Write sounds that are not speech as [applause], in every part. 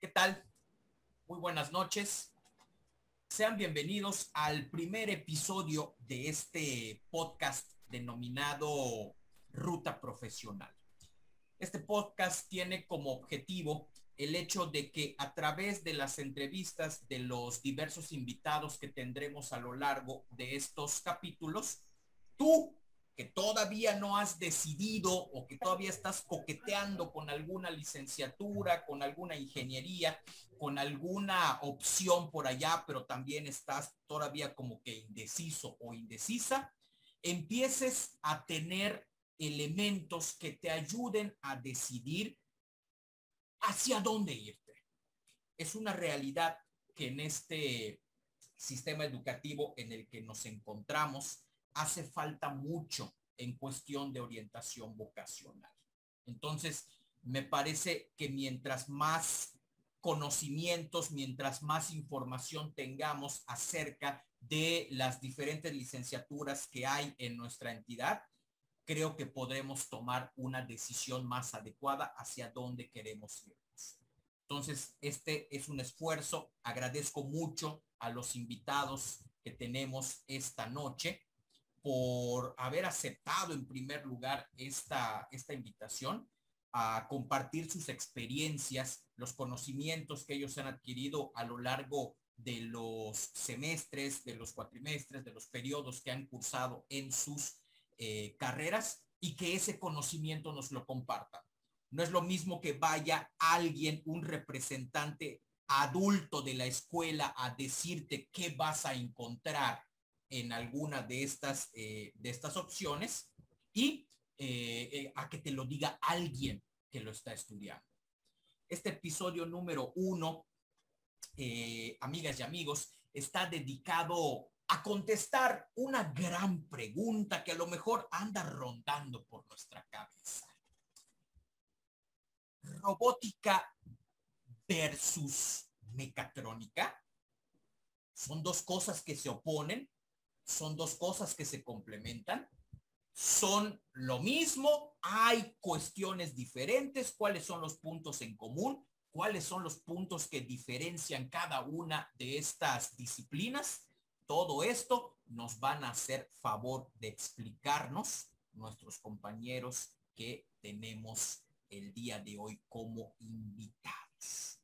¿Qué tal? Muy buenas noches. Sean bienvenidos al primer episodio de este podcast denominado Ruta Profesional. Este podcast tiene como objetivo el hecho de que a través de las entrevistas de los diversos invitados que tendremos a lo largo de estos capítulos, tú que todavía no has decidido o que todavía estás coqueteando con alguna licenciatura, con alguna ingeniería, con alguna opción por allá, pero también estás todavía como que indeciso o indecisa, empieces a tener elementos que te ayuden a decidir hacia dónde irte. Es una realidad que en este sistema educativo en el que nos encontramos, hace falta mucho en cuestión de orientación vocacional. Entonces, me parece que mientras más conocimientos, mientras más información tengamos acerca de las diferentes licenciaturas que hay en nuestra entidad, creo que podremos tomar una decisión más adecuada hacia dónde queremos irnos. Entonces, este es un esfuerzo. Agradezco mucho a los invitados que tenemos esta noche por haber aceptado en primer lugar esta, esta invitación a compartir sus experiencias, los conocimientos que ellos han adquirido a lo largo de los semestres, de los cuatrimestres, de los periodos que han cursado en sus eh, carreras y que ese conocimiento nos lo compartan. No es lo mismo que vaya alguien, un representante adulto de la escuela a decirte qué vas a encontrar en alguna de estas, eh, de estas opciones y eh, eh, a que te lo diga alguien que lo está estudiando. Este episodio número uno, amigas y amigos, está dedicado a contestar una gran pregunta que a lo mejor anda rondando por nuestra cabeza. Robótica versus mecatrónica son dos cosas que se oponen son dos cosas que se complementan, son lo mismo, hay cuestiones diferentes, cuáles son los puntos en común, cuáles son los puntos que diferencian cada una de estas disciplinas. Todo esto nos van a hacer favor de explicarnos nuestros compañeros que tenemos el día de hoy como invitados.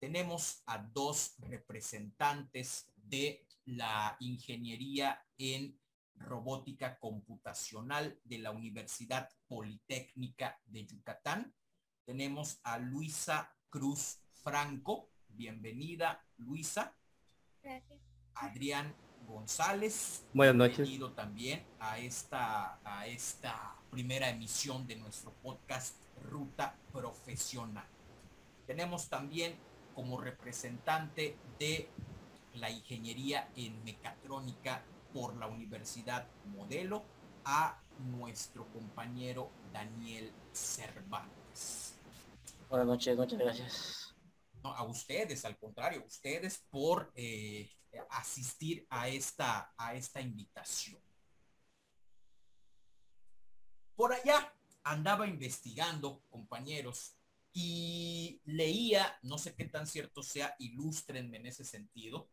Tenemos a dos representantes de la ingeniería en robótica computacional de la Universidad Politécnica de Yucatán. Tenemos a Luisa Cruz Franco. Bienvenida, Luisa. Gracias. Adrián González. Buenas noches. Bienvenido también a esta, a esta primera emisión de nuestro podcast Ruta Profesional. Tenemos también como representante de la ingeniería en mecatrónica por la Universidad Modelo a nuestro compañero Daniel Cervantes. Buenas noches, muchas gracias. No, a ustedes, al contrario, ustedes por eh, asistir a esta, a esta invitación. Por allá andaba investigando, compañeros, y leía, no sé qué tan cierto sea, ilústrenme en ese sentido,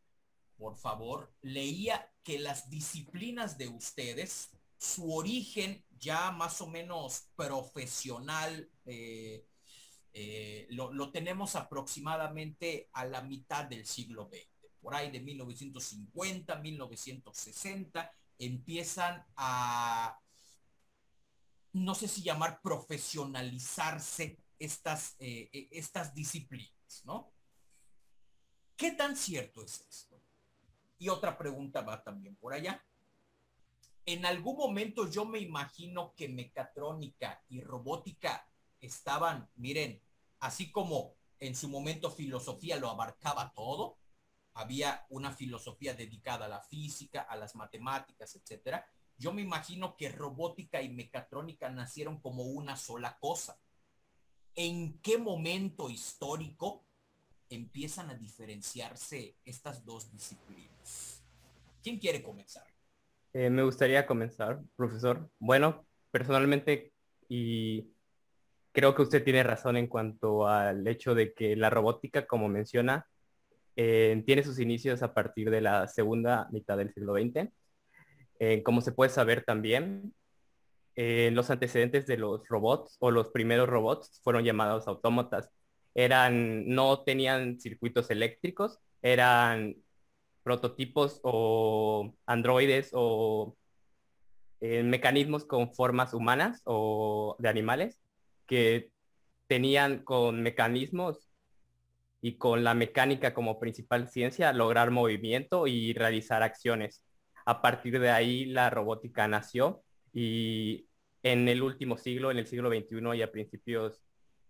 por favor, leía que las disciplinas de ustedes, su origen ya más o menos profesional, eh, eh, lo, tenemos aproximadamente a la mitad del siglo XX. Por ahí de 1950, 1960, empiezan a, no sé si llamar profesionalizarse estas, eh, estas disciplinas, ¿no? ¿Qué tan cierto es esto? Y otra pregunta va también por allá. En algún momento yo me imagino que mecatrónica y robótica estaban, miren, así como en su momento filosofía lo abarcaba todo, había una filosofía dedicada a la física, a las matemáticas, etcétera. Yo me imagino que robótica y mecatrónica nacieron como una sola cosa. ¿En qué momento histórico empiezan a diferenciarse estas dos disciplinas. ¿Quién quiere comenzar? Eh, me gustaría comenzar, profesor. Bueno, personalmente, y creo que usted tiene razón en cuanto al hecho de que la robótica, como menciona, eh, tiene sus inicios a partir de la segunda mitad del siglo XX. Eh, como se puede saber también, los antecedentes de los robots o los primeros robots fueron llamados autómatas. Eran, no tenían circuitos eléctricos, eran prototipos o androides o eh, mecanismos con formas humanas o de animales que tenían con mecanismos y con la mecánica como principal ciencia lograr movimiento y realizar acciones. A partir de ahí la robótica nació y en el último siglo, en el siglo XXI y a principios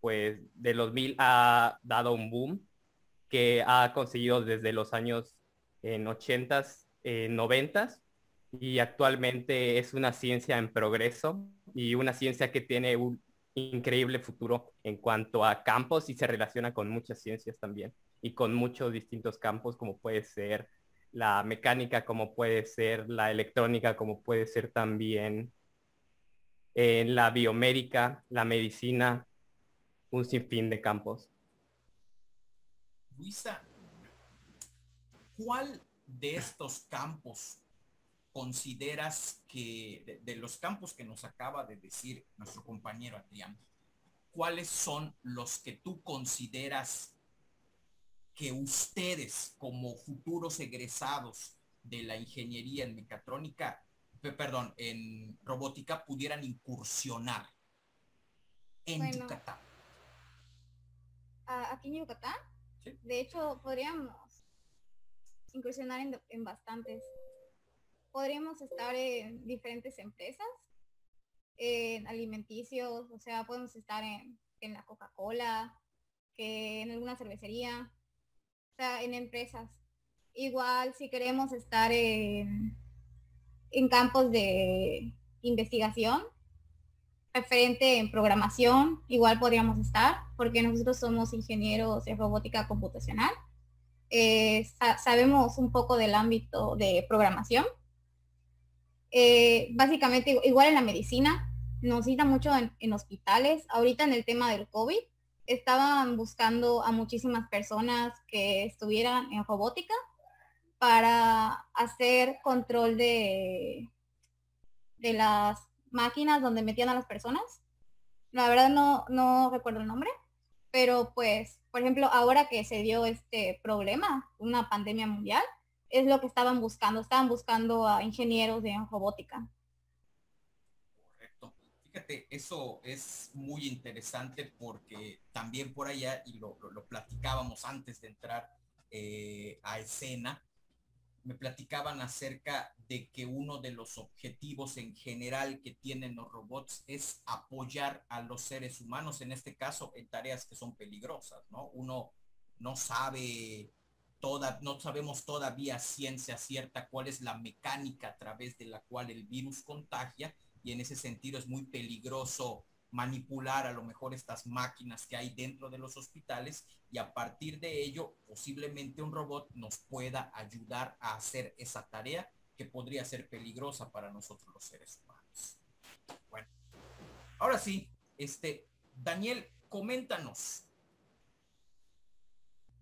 pues de los mil ha dado un boom que ha conseguido desde los años en 80s, 90s y actualmente es una ciencia en progreso y una ciencia que tiene un increíble futuro en cuanto a campos y se relaciona con muchas ciencias también y con muchos distintos campos como puede ser la mecánica, como puede ser la electrónica, como puede ser también en la biomédica, la medicina, un sinfín de campos. Luisa, ¿cuál de estos campos consideras que, de, los campos que nos acaba de decir nuestro compañero Adrián, cuáles son los que tú consideras que ustedes como futuros egresados de la ingeniería en mecatrónica, perdón, en robótica pudieran incursionar en Yucatán? Aquí en Yucatán, de hecho, podríamos incursionar en, en bastantes. Podríamos estar en diferentes empresas, en alimenticios, o sea, podemos estar en, la Coca-Cola, que en alguna cervecería, o sea, en empresas. Igual si queremos estar en, en campos de investigación, referente en programación, igual podríamos estar, porque nosotros somos ingenieros de robótica computacional. Eh, sabemos un poco del ámbito de programación eh, básicamente igual en la medicina, nos cita mucho en, hospitales. Ahorita en el tema del COVID, estaban buscando a muchísimas personas que estuvieran en robótica para hacer control de, de las máquinas donde metían a las personas. La verdad no, no recuerdo el nombre, pero pues, por ejemplo, ahora que se dio este problema, una pandemia mundial, es lo que estaban buscando, estaban buscando a ingenieros de robótica. Correcto. Fíjate, eso es muy interesante porque también por allá, y lo, platicábamos antes de entrar eh, a escena, me platicaban acerca de que uno de los objetivos en general que tienen los robots es apoyar a los seres humanos, en este caso en tareas que son peligrosas, ¿no? Uno no sabe no sabemos todavía ciencia cierta cuál es la mecánica a través de la cual el virus contagia y en ese sentido es muy peligroso manipular a lo mejor estas máquinas que hay dentro de los hospitales y a partir de ello posiblemente un robot nos pueda ayudar a hacer esa tarea que podría ser peligrosa para nosotros los seres humanos. Bueno, ahora sí, este, Daniel, coméntanos,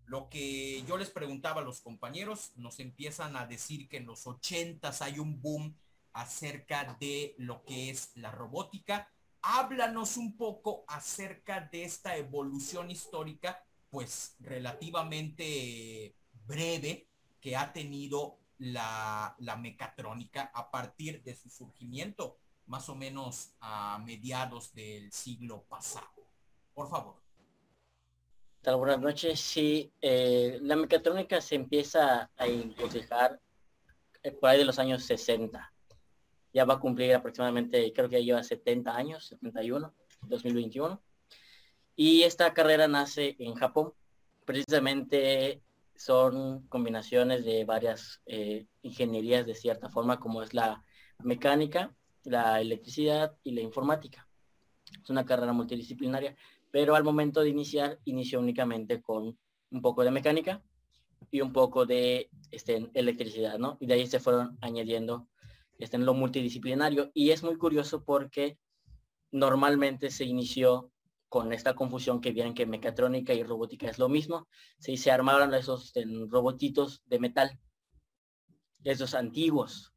lo que yo les preguntaba a los compañeros, nos empiezan a decir que en los ochentas hay un boom acerca de lo que es la robótica. Háblanos un poco acerca de esta evolución histórica, pues relativamente breve que ha tenido la, la mecatrónica a partir de su surgimiento, más o menos a mediados del siglo pasado. Por favor. Buenas noches. Sí, eh, la mecatrónica se empieza a impulsar eh, por ahí de los años 60. Ya va a cumplir aproximadamente, creo que ya lleva 70 años, 71, 2021. Y esta carrera nace en Japón. Precisamente son combinaciones de varias eh, ingenierías de cierta forma, como es la mecánica, la electricidad y la informática. Es una carrera multidisciplinaria pero al momento de iniciar, inició únicamente con un poco de mecánica y un poco de este, electricidad, ¿no? Y de ahí se fueron añadiendo este, en lo multidisciplinario. Y es muy curioso porque normalmente se inició con esta confusión que vienen que mecatrónica y robótica es lo mismo. Sí, se armaron esos robotitos de metal, esos antiguos,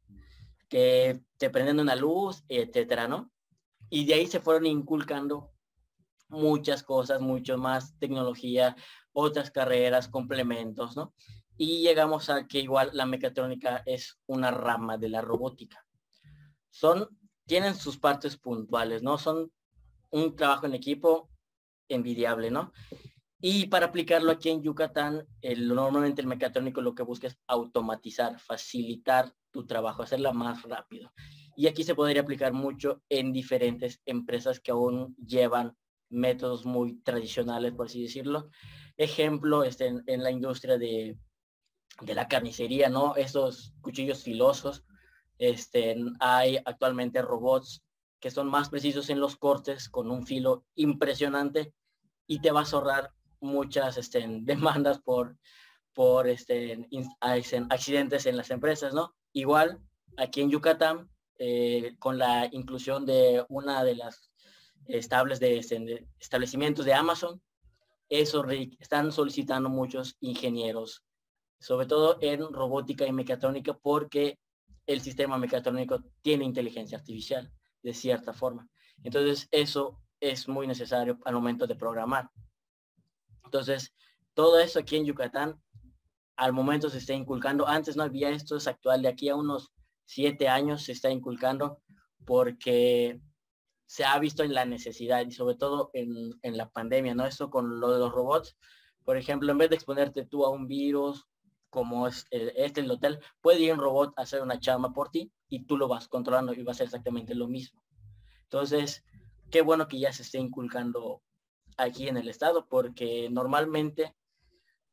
que te prenden una luz, etcétera, ¿no? Y de ahí se fueron inculcando muchas cosas, mucho más tecnología, otras carreras, complementos, ¿no? Y llegamos a que igual la mecatrónica es una rama de la robótica. Son, tienen sus partes puntuales, ¿no? Son un trabajo en equipo envidiable, ¿no? Y para aplicarlo aquí en Yucatán, normalmente el mecatrónico lo que busca es automatizar, facilitar tu trabajo, hacerla más rápido. Y aquí se podría aplicar mucho en diferentes empresas que aún llevan métodos muy tradicionales, por así decirlo. Ejemplo, este, en, la industria de, la carnicería, ¿no? Esos cuchillos filosos. Este, hay actualmente robots que son más precisos en los cortes con un filo impresionante y te vas a ahorrar muchas este, [laughs] demandas por, por este, accidentes en las empresas, ¿no? Igual, aquí en Yucatán, eh, con la inclusión de una de las estables de, establecimientos de Amazon, eso están solicitando muchos ingenieros, sobre todo en robótica y mecatrónica, porque el sistema mecatrónico tiene inteligencia artificial de cierta forma. Entonces, eso es muy necesario al momento de programar. Entonces, todo eso aquí en Yucatán, al momento se está inculcando. Antes no había esto, es actual. De aquí a unos siete años se está inculcando porque se ha visto en la necesidad y sobre todo en, la pandemia, ¿no? Esto con lo de los robots, por ejemplo, en vez de exponerte tú a un virus como es eh, este el hotel, puede ir un robot a hacer una chamba por ti y tú lo vas controlando y va a ser exactamente lo mismo. Entonces, qué bueno que ya se esté inculcando aquí en el estado, porque normalmente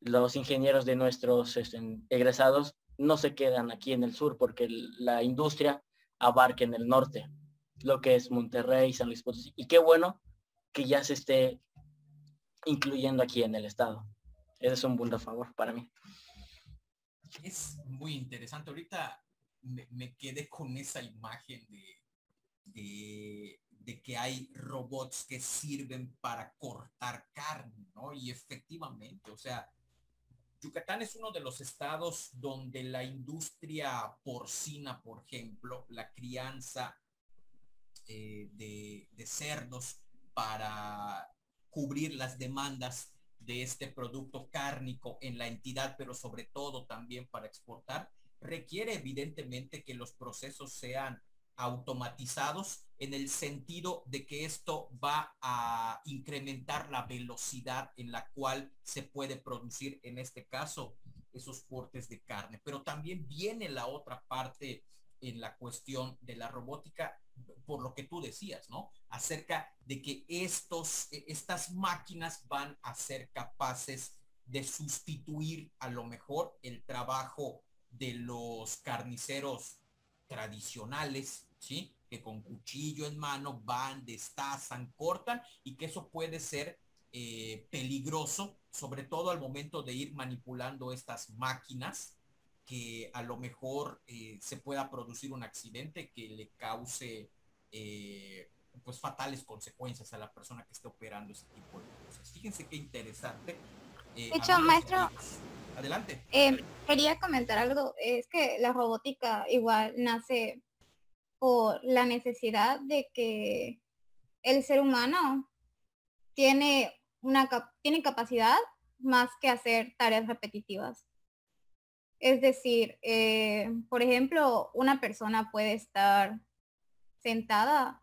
los ingenieros de nuestros este, egresados no se quedan aquí en el sur, porque la industria abarca en el norte lo que es Monterrey, San Luis Potosí. Y qué bueno que ya se esté incluyendo aquí en el estado. Ese es un punto a favor para mí. Es muy interesante. Ahorita me, quedé con esa imagen de, de, que hay robots que sirven para cortar carne, ¿no? Y efectivamente, o sea, Yucatán es uno de los estados donde la industria porcina, por ejemplo, la crianza eh, de, cerdos para cubrir las demandas de este producto cárnico en la entidad, pero sobre todo también para exportar, requiere evidentemente que los procesos sean automatizados en el sentido de que esto va a incrementar la velocidad en la cual se puede producir, en este caso, esos cortes de carne. Pero también viene la otra parte en la cuestión de la robótica por lo que tú decías, ¿no? Acerca de que estos, e, estas máquinas van a ser capaces de sustituir a lo mejor el trabajo de los carniceros tradicionales, ¿sí? Que con cuchillo en mano van, destazan, cortan y que eso puede ser eh, peligroso, sobre todo al momento de ir manipulando estas máquinas, que a lo mejor eh, se pueda producir un accidente que le cause eh, pues fatales consecuencias a la persona que esté operando ese tipo de cosas. Fíjense qué interesante. Eh, de hecho, maestro, adelante. quería comentar algo. Es que la robótica igual nace por la necesidad de que el ser humano tiene una tiene capacidad más que hacer tareas repetitivas. Es decir, eh, por ejemplo, una persona puede estar sentada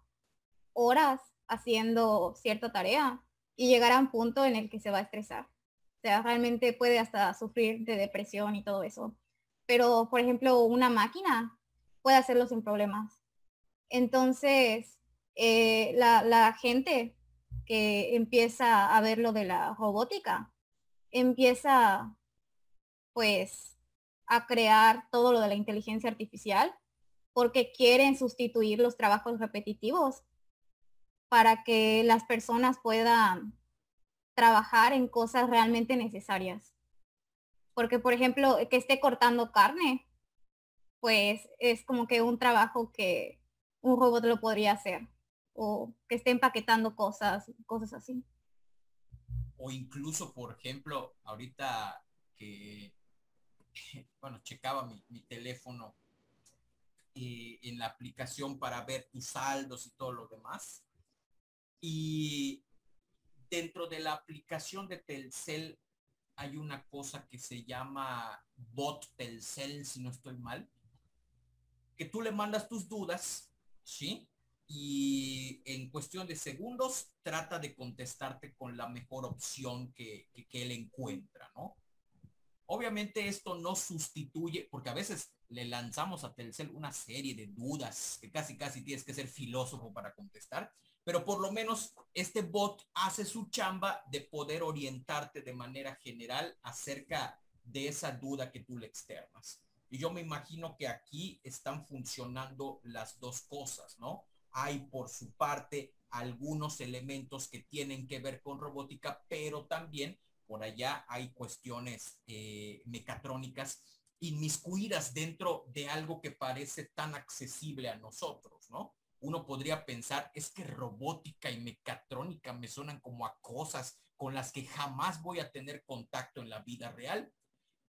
horas haciendo cierta tarea y llegar a un punto en el que se va a estresar. O sea, realmente puede hasta sufrir de depresión y todo eso. Pero, por ejemplo, una máquina puede hacerlo sin problemas. Entonces, eh, la, la gente que empieza a ver lo de la robótica, empieza pues a crear todo lo de la inteligencia artificial porque quieren sustituir los trabajos repetitivos para que las personas puedan trabajar en cosas realmente necesarias. Porque, por ejemplo, que esté cortando carne, pues es como que un trabajo que un robot lo podría hacer. O que esté empaquetando cosas, cosas así. o incluso, por ejemplo, ahorita que, [laughs] bueno, checaba mi, teléfono eh, en la aplicación para ver tus saldos y todo lo demás. Y dentro de la aplicación de Telcel hay una cosa que se llama bot Telcel, si no estoy mal, que tú le mandas tus dudas, ¿sí? Y en cuestión de segundos trata de contestarte con la mejor opción que, que, él encuentra, ¿no? Obviamente esto no sustituye, porque a veces le lanzamos a Telcel una serie de dudas que casi casi tienes que ser filósofo para contestar, pero por lo menos este bot hace su chamba de poder orientarte de manera general acerca de esa duda que tú le externas. Y yo me imagino que aquí están funcionando las dos cosas, ¿no? Hay por su parte algunos elementos que tienen que ver con robótica, pero también por allá hay cuestiones eh, mecatrónicas inmiscuidas dentro de algo que parece tan accesible a nosotros, ¿no? Uno podría pensar, es que robótica y mecatrónica me suenan como a cosas con las que jamás voy a tener contacto en la vida real,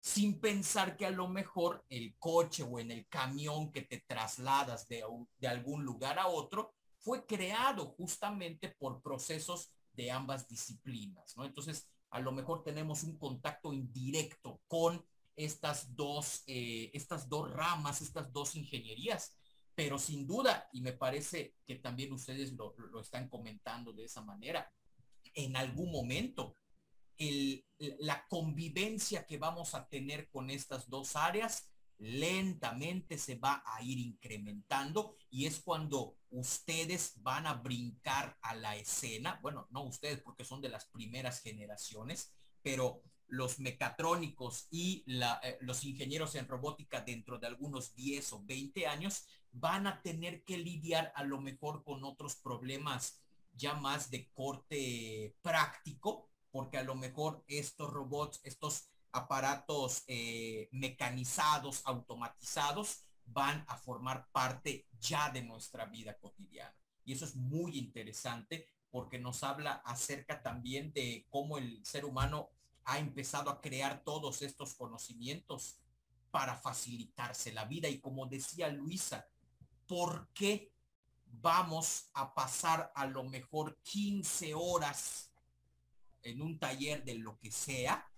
sin pensar que a lo mejor el coche o en el camión que te trasladas de, de algún lugar a otro fue creado justamente por procesos de ambas disciplinas, ¿no? Entonces, a lo mejor tenemos un contacto indirecto con estas dos, eh, estas dos ramas, estas dos ingenierías, pero sin duda, y me parece que también ustedes lo, lo están comentando de esa manera, en algún momento la convivencia que vamos a tener con estas dos áreas lentamente se va a ir incrementando y es cuando ustedes van a brincar a la escena, bueno, no ustedes porque son de las primeras generaciones, pero los mecatrónicos y eh, los ingenieros en robótica dentro de algunos 10 o 20 años van a tener que lidiar a lo mejor con otros problemas ya más de corte práctico porque a lo mejor estos robots, estos aparatos eh, mecanizados, automatizados, van a formar parte ya de nuestra vida cotidiana. Y eso es muy interesante porque nos habla acerca también de cómo el ser humano ha empezado a crear todos estos conocimientos para facilitarse la vida. Y como decía Luisa, ¿por qué vamos a pasar a lo mejor 15 horas en un taller de lo que sea,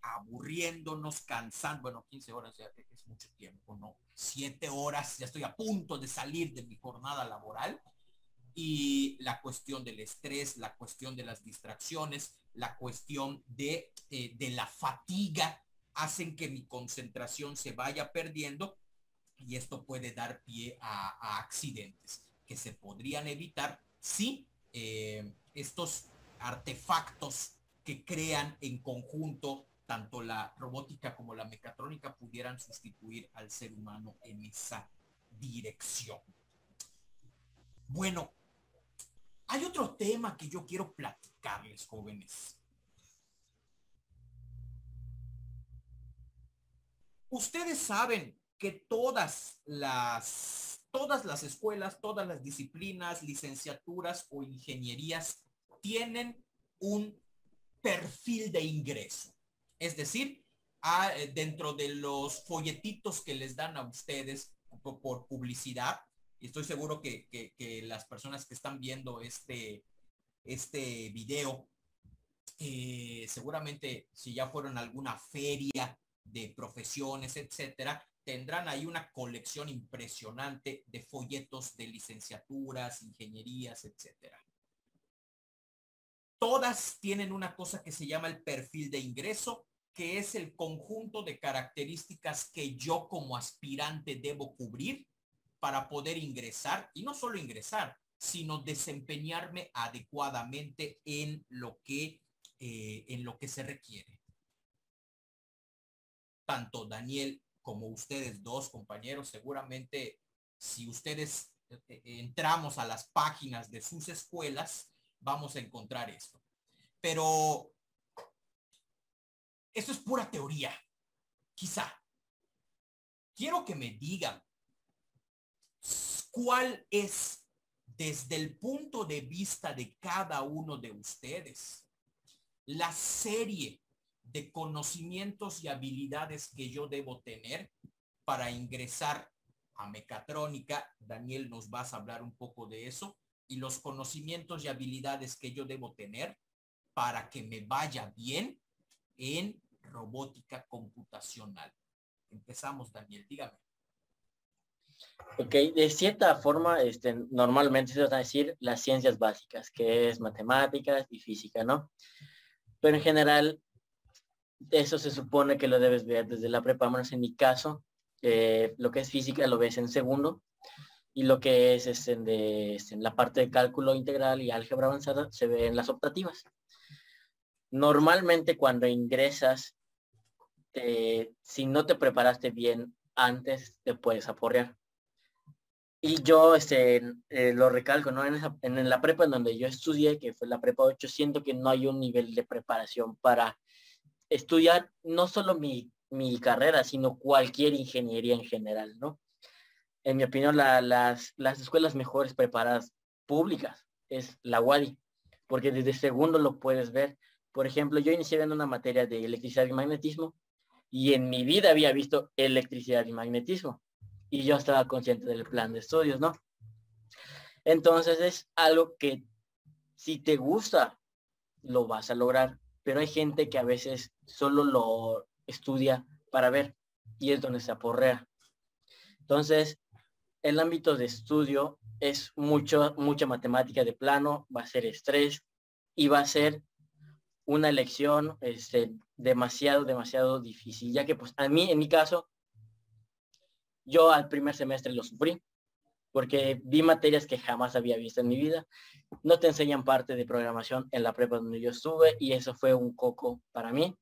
aburriéndonos, cansando, bueno, 15 horas es mucho tiempo, ¿no? Siete horas, ya estoy a punto de salir de mi jornada laboral. Y la cuestión del estrés, la cuestión de las distracciones, la cuestión de, eh, de la fatiga, hacen que mi concentración se vaya perdiendo y esto puede dar pie a, accidentes que se podrían evitar si eh, estos artefactos que crean en conjunto tanto la robótica como la mecatrónica pudieran sustituir al ser humano en esa dirección. Bueno, hay otro tema que yo quiero platicarles, jóvenes. Ustedes saben que todas las, todas las escuelas, todas las disciplinas, licenciaturas o ingenierías tienen un perfil de ingreso. Es decir, eh, dentro de los folletitos que les dan a ustedes por, publicidad, y estoy seguro que, las personas que están viendo este, este video, eh, seguramente si ya fueron a alguna feria de profesiones, etcétera, tendrán ahí una colección impresionante de folletos de licenciaturas, ingenierías, etcétera. Todas tienen una cosa que se llama el perfil de ingreso, que es el conjunto de características que yo como aspirante debo cubrir para poder ingresar y no solo ingresar, sino desempeñarme adecuadamente en lo que eh, en lo que se requiere. Tanto Daniel como ustedes dos compañeros, seguramente si ustedes eh, eh, entramos a las páginas de sus escuelas, vamos a encontrar esto. Pero esto es pura teoría, quizá. Quiero que me digan cuál es desde el punto de vista de cada uno de ustedes la serie de conocimientos y habilidades que yo debo tener para ingresar a mecatrónica. Daniel nos vas a hablar un poco de eso y los conocimientos y habilidades que yo debo tener para que me vaya bien en robótica computacional. Empezamos, Daniel, dígame. Ok, de cierta forma, este, normalmente se va a decir las ciencias básicas, que es matemáticas y física, ¿no? Pero en general, eso se supone que lo debes ver desde la prepa, menos en mi caso, eh, lo que es física lo ves en segundo, y lo que es este, de, este, en la parte de cálculo integral y álgebra avanzada se ve en las optativas. Normalmente cuando ingresas, si no te preparaste bien antes, te puedes aporrear. Y yo este, eh, lo recalco, ¿no? En, la prepa en donde yo estudié, que fue la prepa 8, siento que no hay un nivel de preparación para estudiar no solo mi, mi carrera, sino cualquier ingeniería en general, ¿no? En mi opinión, las, las escuelas mejores preparadas públicas es la WADI, porque desde segundo lo puedes ver. Por ejemplo, yo inicié en una materia de electricidad y magnetismo y en mi vida había visto electricidad y magnetismo y yo estaba consciente del plan de estudios, ¿no? Entonces es algo que si te gusta, lo vas a lograr, pero hay gente que a veces solo lo estudia para ver y es donde se aporrea. Entonces, el ámbito de estudio es mucho, mucha matemática de plano, va a ser estrés y va a ser una elección este, demasiado, demasiado difícil, ya que pues a mí, en mi caso, yo al primer semestre lo sufrí, porque vi materias que jamás había visto en mi vida. No te enseñan parte de programación en la prepa donde yo estuve y eso fue un coco para mí.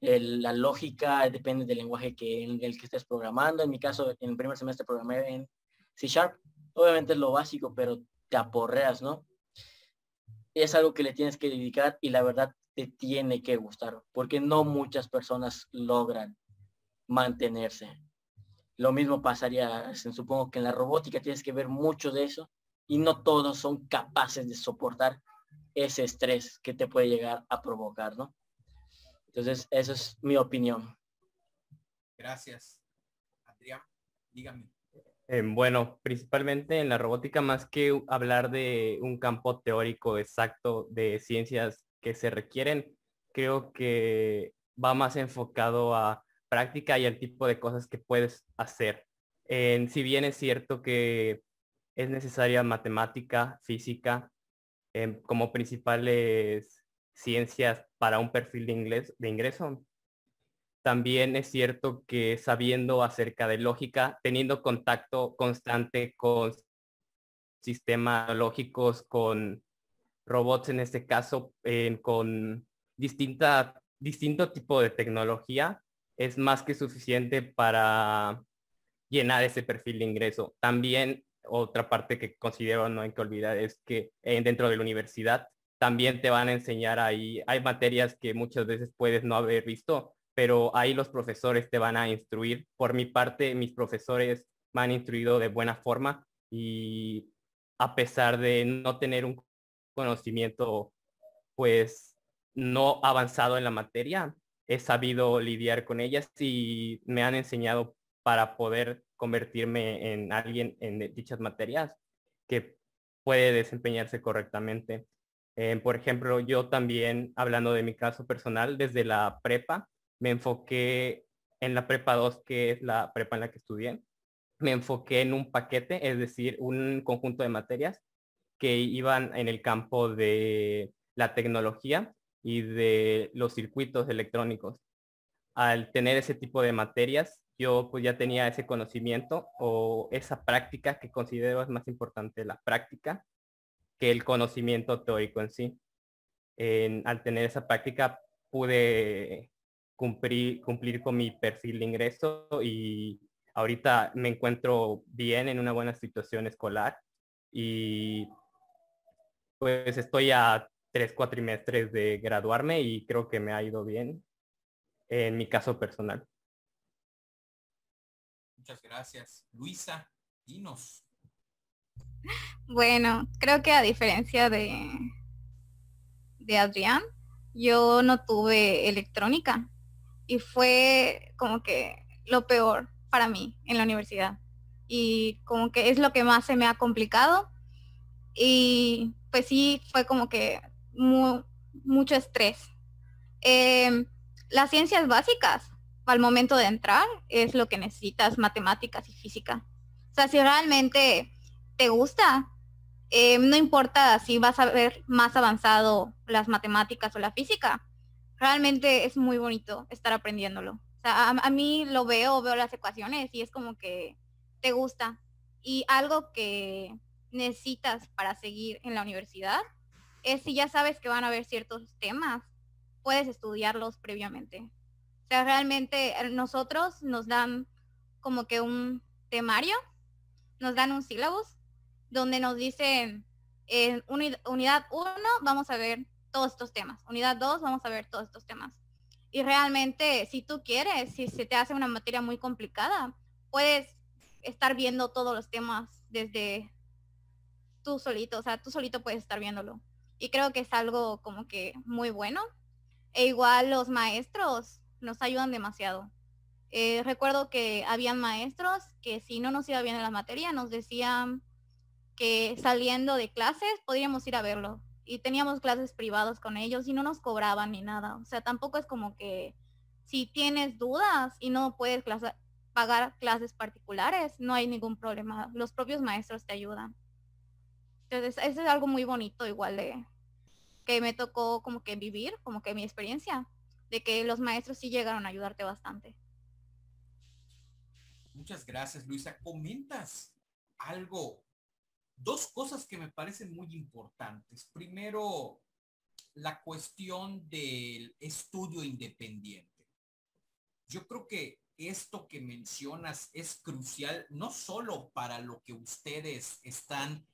la lógica depende del lenguaje que, en el que estés programando. En mi caso, en el primer semestre programé en C Sharp. Obviamente es lo básico, pero te aporreas, ¿no? Es algo que le tienes que dedicar y la verdad te tiene que gustar, porque no muchas personas logran mantenerse lo mismo pasaría, supongo que en la robótica tienes que ver mucho de eso y no todos son capaces de soportar ese estrés que te puede llegar a provocar, ¿no? Entonces, esa es mi opinión. Gracias. Adrián, dígame. Eh, bueno, principalmente en la robótica, más que hablar de un campo teórico exacto de ciencias que se requieren, creo que va más enfocado a práctica y el tipo de cosas que puedes hacer. si bien es cierto que es necesaria matemática, física, em, como principales ciencias para un perfil de, inglés, de ingreso, también es cierto que sabiendo acerca de lógica, teniendo contacto constante con sistemas lógicos, con robots en este caso, con distinta, distinto tipo de tecnología, es más que suficiente para llenar ese perfil de ingreso. También otra parte que considero no hay que olvidar es que eh, dentro de la universidad también te van a enseñar ahí, hay materias que muchas veces puedes no haber visto, pero ahí los profesores te van a instruir. Por mi parte, mis profesores me han instruido de buena forma y a pesar de no tener un conocimiento pues no avanzado en la materia, he sabido lidiar con ellas y me han enseñado para poder convertirme en alguien en dichas materias que puede desempeñarse correctamente. Eh, por ejemplo, yo también, hablando de mi caso personal, desde la prepa, me enfoqué en la prepa 2, que es la prepa en la que estudié, me enfoqué en un paquete, es decir, un conjunto de materias que iban en el campo de la tecnología y de los circuitos electrónicos. Al tener ese tipo de materias, yo pues ya tenía ese conocimiento o esa práctica que considero es más importante la práctica que el conocimiento teórico en sí. al tener esa práctica pude cumplir, cumplir con mi perfil de ingreso y ahorita me encuentro bien en una buena situación escolar y pues estoy a tres cuatrimestres de graduarme y creo que me ha ido bien en mi caso personal. Muchas gracias. Luisa, dinos. Bueno, creo que a diferencia de, de Adrián, yo no tuve electrónica y fue como que lo peor para mí en la universidad. Y como que es lo que más se me ha complicado. Y pues sí, fue como que mucho estrés. Em, las ciencias básicas al momento de entrar es lo que necesitas, matemáticas y física. O sea, si realmente te gusta, em, no importa si vas a ver más avanzado las matemáticas o la física, realmente es muy bonito estar aprendiéndolo. A, mí lo veo, veo las ecuaciones y es como que te gusta. Y algo que necesitas para seguir en la universidad es si ya sabes que van a haber ciertos temas, puedes estudiarlos previamente. O sea, realmente eh, nosotros nos dan como que un temario, nos dan un sílabus donde nos dicen en unidad 1 vamos a ver todos estos temas. Unidad 2, vamos a ver todos estos temas. Y realmente, si tú quieres, si se te hace una materia muy complicada, puedes estar viendo todos los temas desde tú solito, o sea, tú solito puedes estar viéndolo. Y creo que es algo como que muy bueno. E igual los maestros nos ayudan demasiado. Eh, recuerdo que habían maestros que si no nos iba bien en la materia, nos decían que saliendo de clases podríamos ir a verlo y teníamos clases privadas con ellos y no nos cobraban ni nada. O sea, tampoco es como que si tienes dudas y no puedes pagar clases particulares, no hay ningún problema. Los propios maestros te ayudan. Entonces, eso es algo muy bonito igual de que me tocó como que vivir, como que mi experiencia, de que los maestros sí llegaron a ayudarte bastante. Muchas gracias, Luisa. ¿Comentas algo dos cosas que me parecen muy importantes. Primero, la cuestión del estudio independiente. Yo creo que esto que mencionas es crucial no solo para lo que ustedes están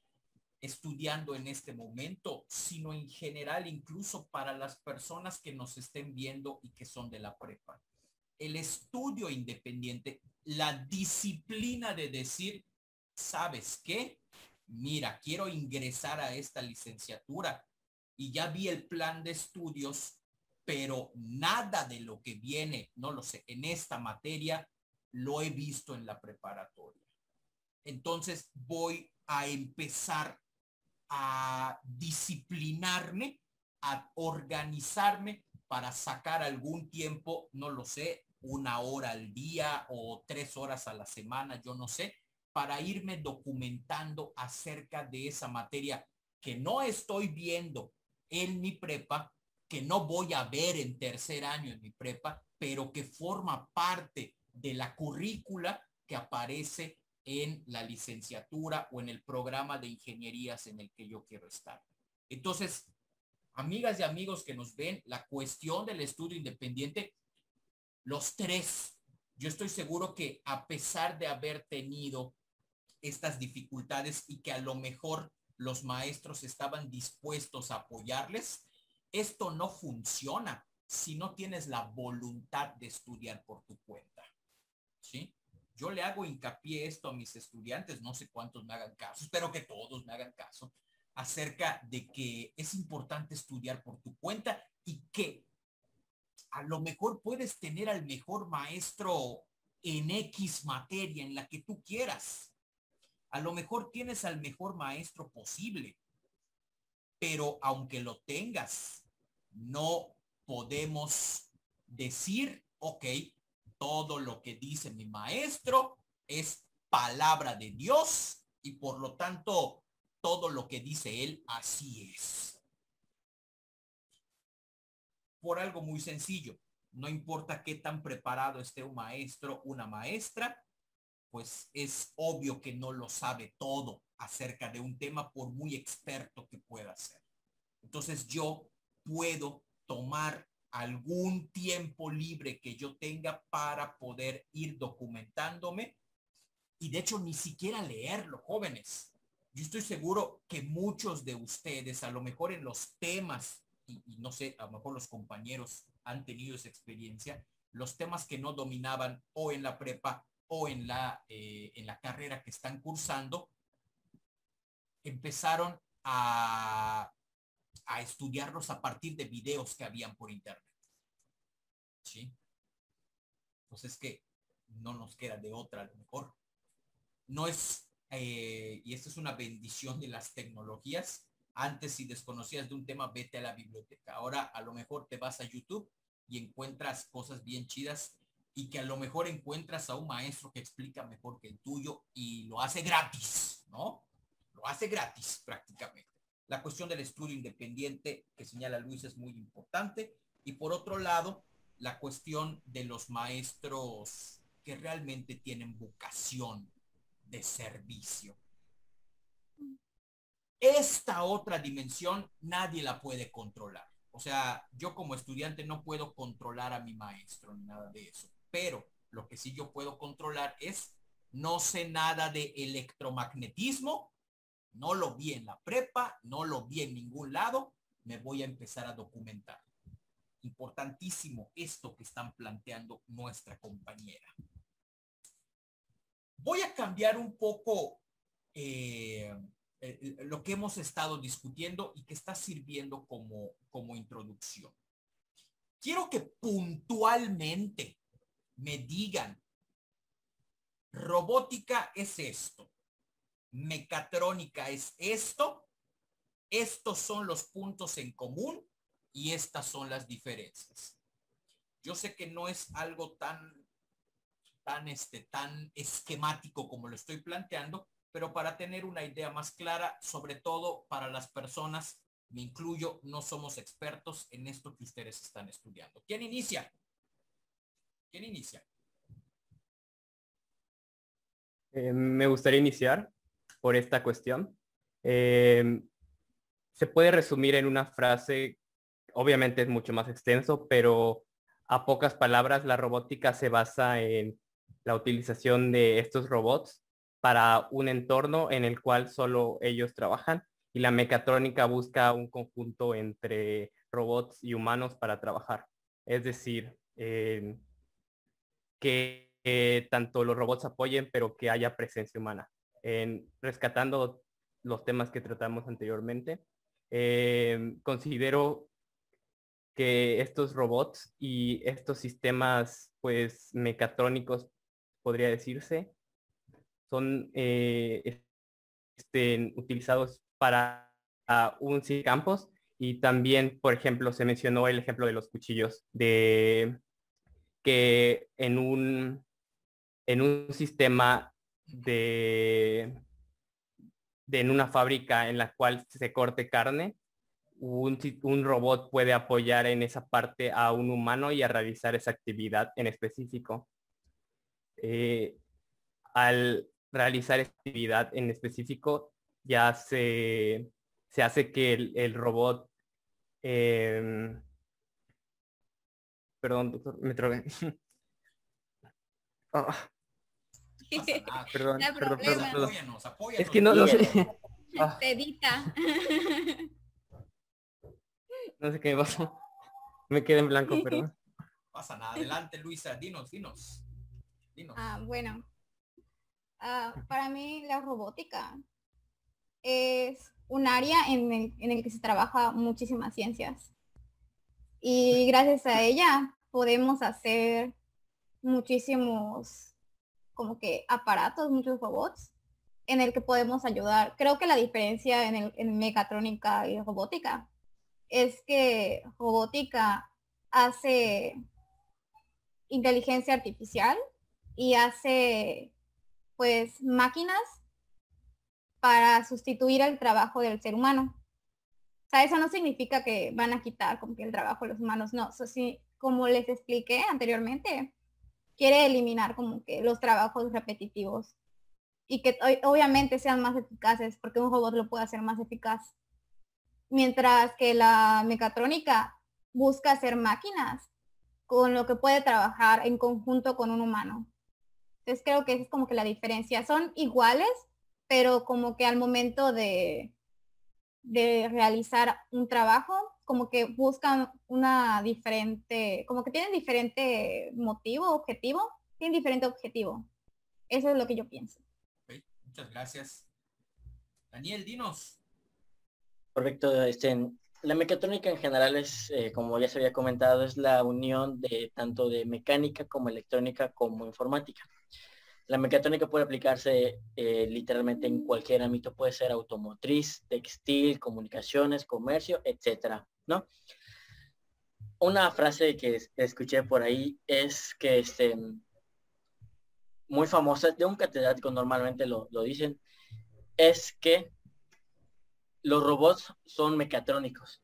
estudiando en este momento, sino en general incluso para las personas que nos estén viendo y que son de la prepa. El estudio independiente, la disciplina de decir, ¿sabes qué? mira, quiero ingresar a esta licenciatura y ya vi el plan de estudios, pero nada de lo que viene, no lo sé, en esta materia lo he visto en la preparatoria. Entonces voy a empezar a disciplinarme, a organizarme para sacar algún tiempo, no lo sé, una hora al día o tres horas a la semana, yo no sé, para irme documentando acerca de esa materia que no estoy viendo en mi prepa, que no voy a ver en tercer año en mi prepa, pero que forma parte de la currícula que aparece en la licenciatura o en el programa de ingenierías en el que yo quiero estar. Entonces, amigas y amigos que nos ven, la cuestión del estudio independiente, los tres, yo estoy seguro que a pesar de haber tenido estas dificultades y que a lo mejor los maestros estaban dispuestos a apoyarles, esto no funciona si no tienes la voluntad de estudiar por tu cuenta. ¿Sí? Yo le hago hincapié esto a mis estudiantes, no sé cuántos me hagan caso, espero que todos me hagan caso, acerca de que es importante estudiar por tu cuenta y que a lo mejor puedes tener al mejor maestro en X materia, en la que tú quieras. A lo mejor tienes al mejor maestro posible, pero aunque lo tengas, no podemos decir, ok, todo lo que dice mi maestro es palabra de Dios y por lo tanto todo lo que dice él así es. Por algo muy sencillo, no importa qué tan preparado esté un maestro, una maestra, pues es obvio que no lo sabe todo acerca de un tema por muy experto que pueda ser. Entonces yo puedo tomar algún tiempo libre que yo tenga para poder ir documentándome y de hecho ni siquiera leerlo, jóvenes. Yo estoy seguro que muchos de ustedes, a lo mejor en los temas, y, no sé, a lo mejor los compañeros han tenido esa experiencia, los temas que no dominaban o en la prepa o en la, eh, en la carrera que están cursando, empezaron a a estudiarlos a partir de videos que habían por internet. ¿Sí? Pues es que no nos queda de otra a lo mejor. No es, eh, y esta es una bendición de las tecnologías. Antes si desconocías de un tema, vete a la biblioteca. Ahora a lo mejor te vas a YouTube y encuentras cosas bien chidas y que a lo mejor encuentras a un maestro que explica mejor que el tuyo y lo hace gratis, ¿no? Lo hace gratis prácticamente. La cuestión del estudio independiente que señala Luis es muy importante. Y por otro lado, la cuestión de los maestros que realmente tienen vocación de servicio. Esta otra dimensión nadie la puede controlar. O sea, yo como estudiante no puedo controlar a mi maestro ni nada de eso. Pero lo que sí yo puedo controlar es no sé nada de electromagnetismo, no lo vi en la prepa, no lo vi en ningún lado, me voy a empezar a documentar. Importantísimo esto que están planteando nuestra compañera. Voy a cambiar un poco eh, eh, lo que hemos estado discutiendo y que está sirviendo como, como introducción. Quiero que puntualmente me digan, robótica es esto, mecatrónica es esto, estos son los puntos en común y estas son las diferencias. Yo sé que no es algo tan tan, este, tan esquemático como lo estoy planteando, pero para tener una idea más clara, sobre todo para las personas, me incluyo, no somos expertos en esto que ustedes están estudiando. ¿Quién inicia? ¿Quién inicia? Eh, me gustaría iniciar por esta cuestión. Eh, se puede resumir en una frase, obviamente es mucho más extenso, pero a pocas palabras, la robótica se basa en la utilización de estos robots para un entorno en el cual solo ellos trabajan y la mecatrónica busca un conjunto entre robots y humanos para trabajar. Es decir, eh, que tanto los robots apoyen, pero que haya presencia humana. En, rescatando los temas que tratamos anteriormente, eh, considero que estos robots y estos sistemas pues mecatrónicos podría decirse, son eh, utilizados para un campos y también, por ejemplo, se mencionó el ejemplo de los cuchillos de que en un en un sistema de, de en una fábrica en la cual se corte carne, un, un, robot puede apoyar en esa parte a un humano y a realizar esa actividad en específico. Eh, al realizar esta actividad en específico, ya se, se hace que el, robot... Em, perdón, doctor, me [laughs] Ah. [laughs] perdón, perdón, perdón, es que no, no sé. Ah. [laughs] No sé qué me pasó. Me quedé en blanco, [laughs] perdón. Pasa nada. Adelante, Luisa. Dinos, dinos. Ah, bueno. Ah, para mí la robótica es un área en el, en el que se trabaja muchísimas ciencias. Y gracias a ella podemos hacer muchísimos como que aparatos, muchos robots en el que podemos ayudar. Creo que la diferencia en, el, en mecatrónica y robótica es que robótica hace inteligencia artificial y hace pues máquinas para sustituir el trabajo del ser humano. O sea, eso no significa que van a quitar como que el trabajo de los humanos, no. Eso sí, como les expliqué anteriormente, quiere eliminar como que los trabajos repetitivos y que obviamente sean más eficaces porque un robot lo puede hacer más eficaz. Mientras que la mecatrónica busca hacer máquinas con lo que puede trabajar en conjunto con un humano. Entonces creo que esa es como que la diferencia. Son iguales, pero como que al momento de, de realizar un trabajo, como que buscan una diferente, como que tienen diferente motivo, objetivo, tienen diferente objetivo. Eso es lo que yo pienso. muchas gracias. Daniel, dinos. Correcto, este, La mecatrónica en general es, eh, como ya se había comentado, es la unión de tanto de mecánica como electrónica como informática. La mecatrónica puede aplicarse eh, literalmente en cualquier ámbito, puede ser automotriz, textil, comunicaciones, comercio, etcétera, Una frase que escuché por ahí es que este, muy famosa, de un catedrático normalmente lo, lo dicen, es que los robots son mecatrónicos,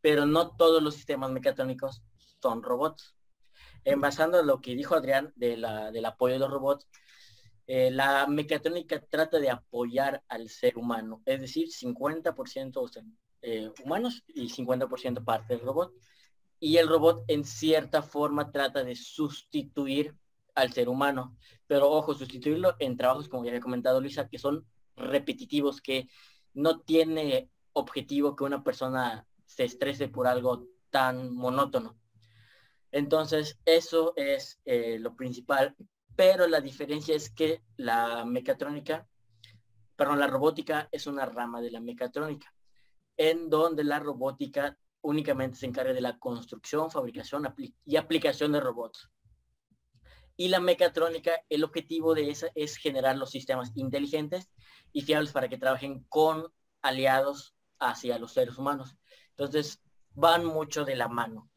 pero no todos los sistemas mecatrónicos son robots. En basando en lo que dijo Adrián de la, del apoyo de los robots, eh, la mecatrónica trata de apoyar al ser humano, es decir, 50% eh, humanos y 50% parte del robot. Y el robot en cierta forma trata de sustituir al ser humano. Pero ojo, sustituirlo en trabajos, como ya había comentado Luisa, que son repetitivos, que no tiene objetivo que una persona se estrese por algo tan monótono. Entonces, eso es eh, lo principal, pero la diferencia es que la mecatrónica, perdón, la robótica es una rama de la mecatrónica, en donde la robótica únicamente se encarga de la construcción, fabricación y aplicación de robots. Y la mecatrónica, el objetivo de esa es generar los sistemas inteligentes y fiables para que trabajen con aliados hacia los seres humanos. Entonces, van mucho de la mano.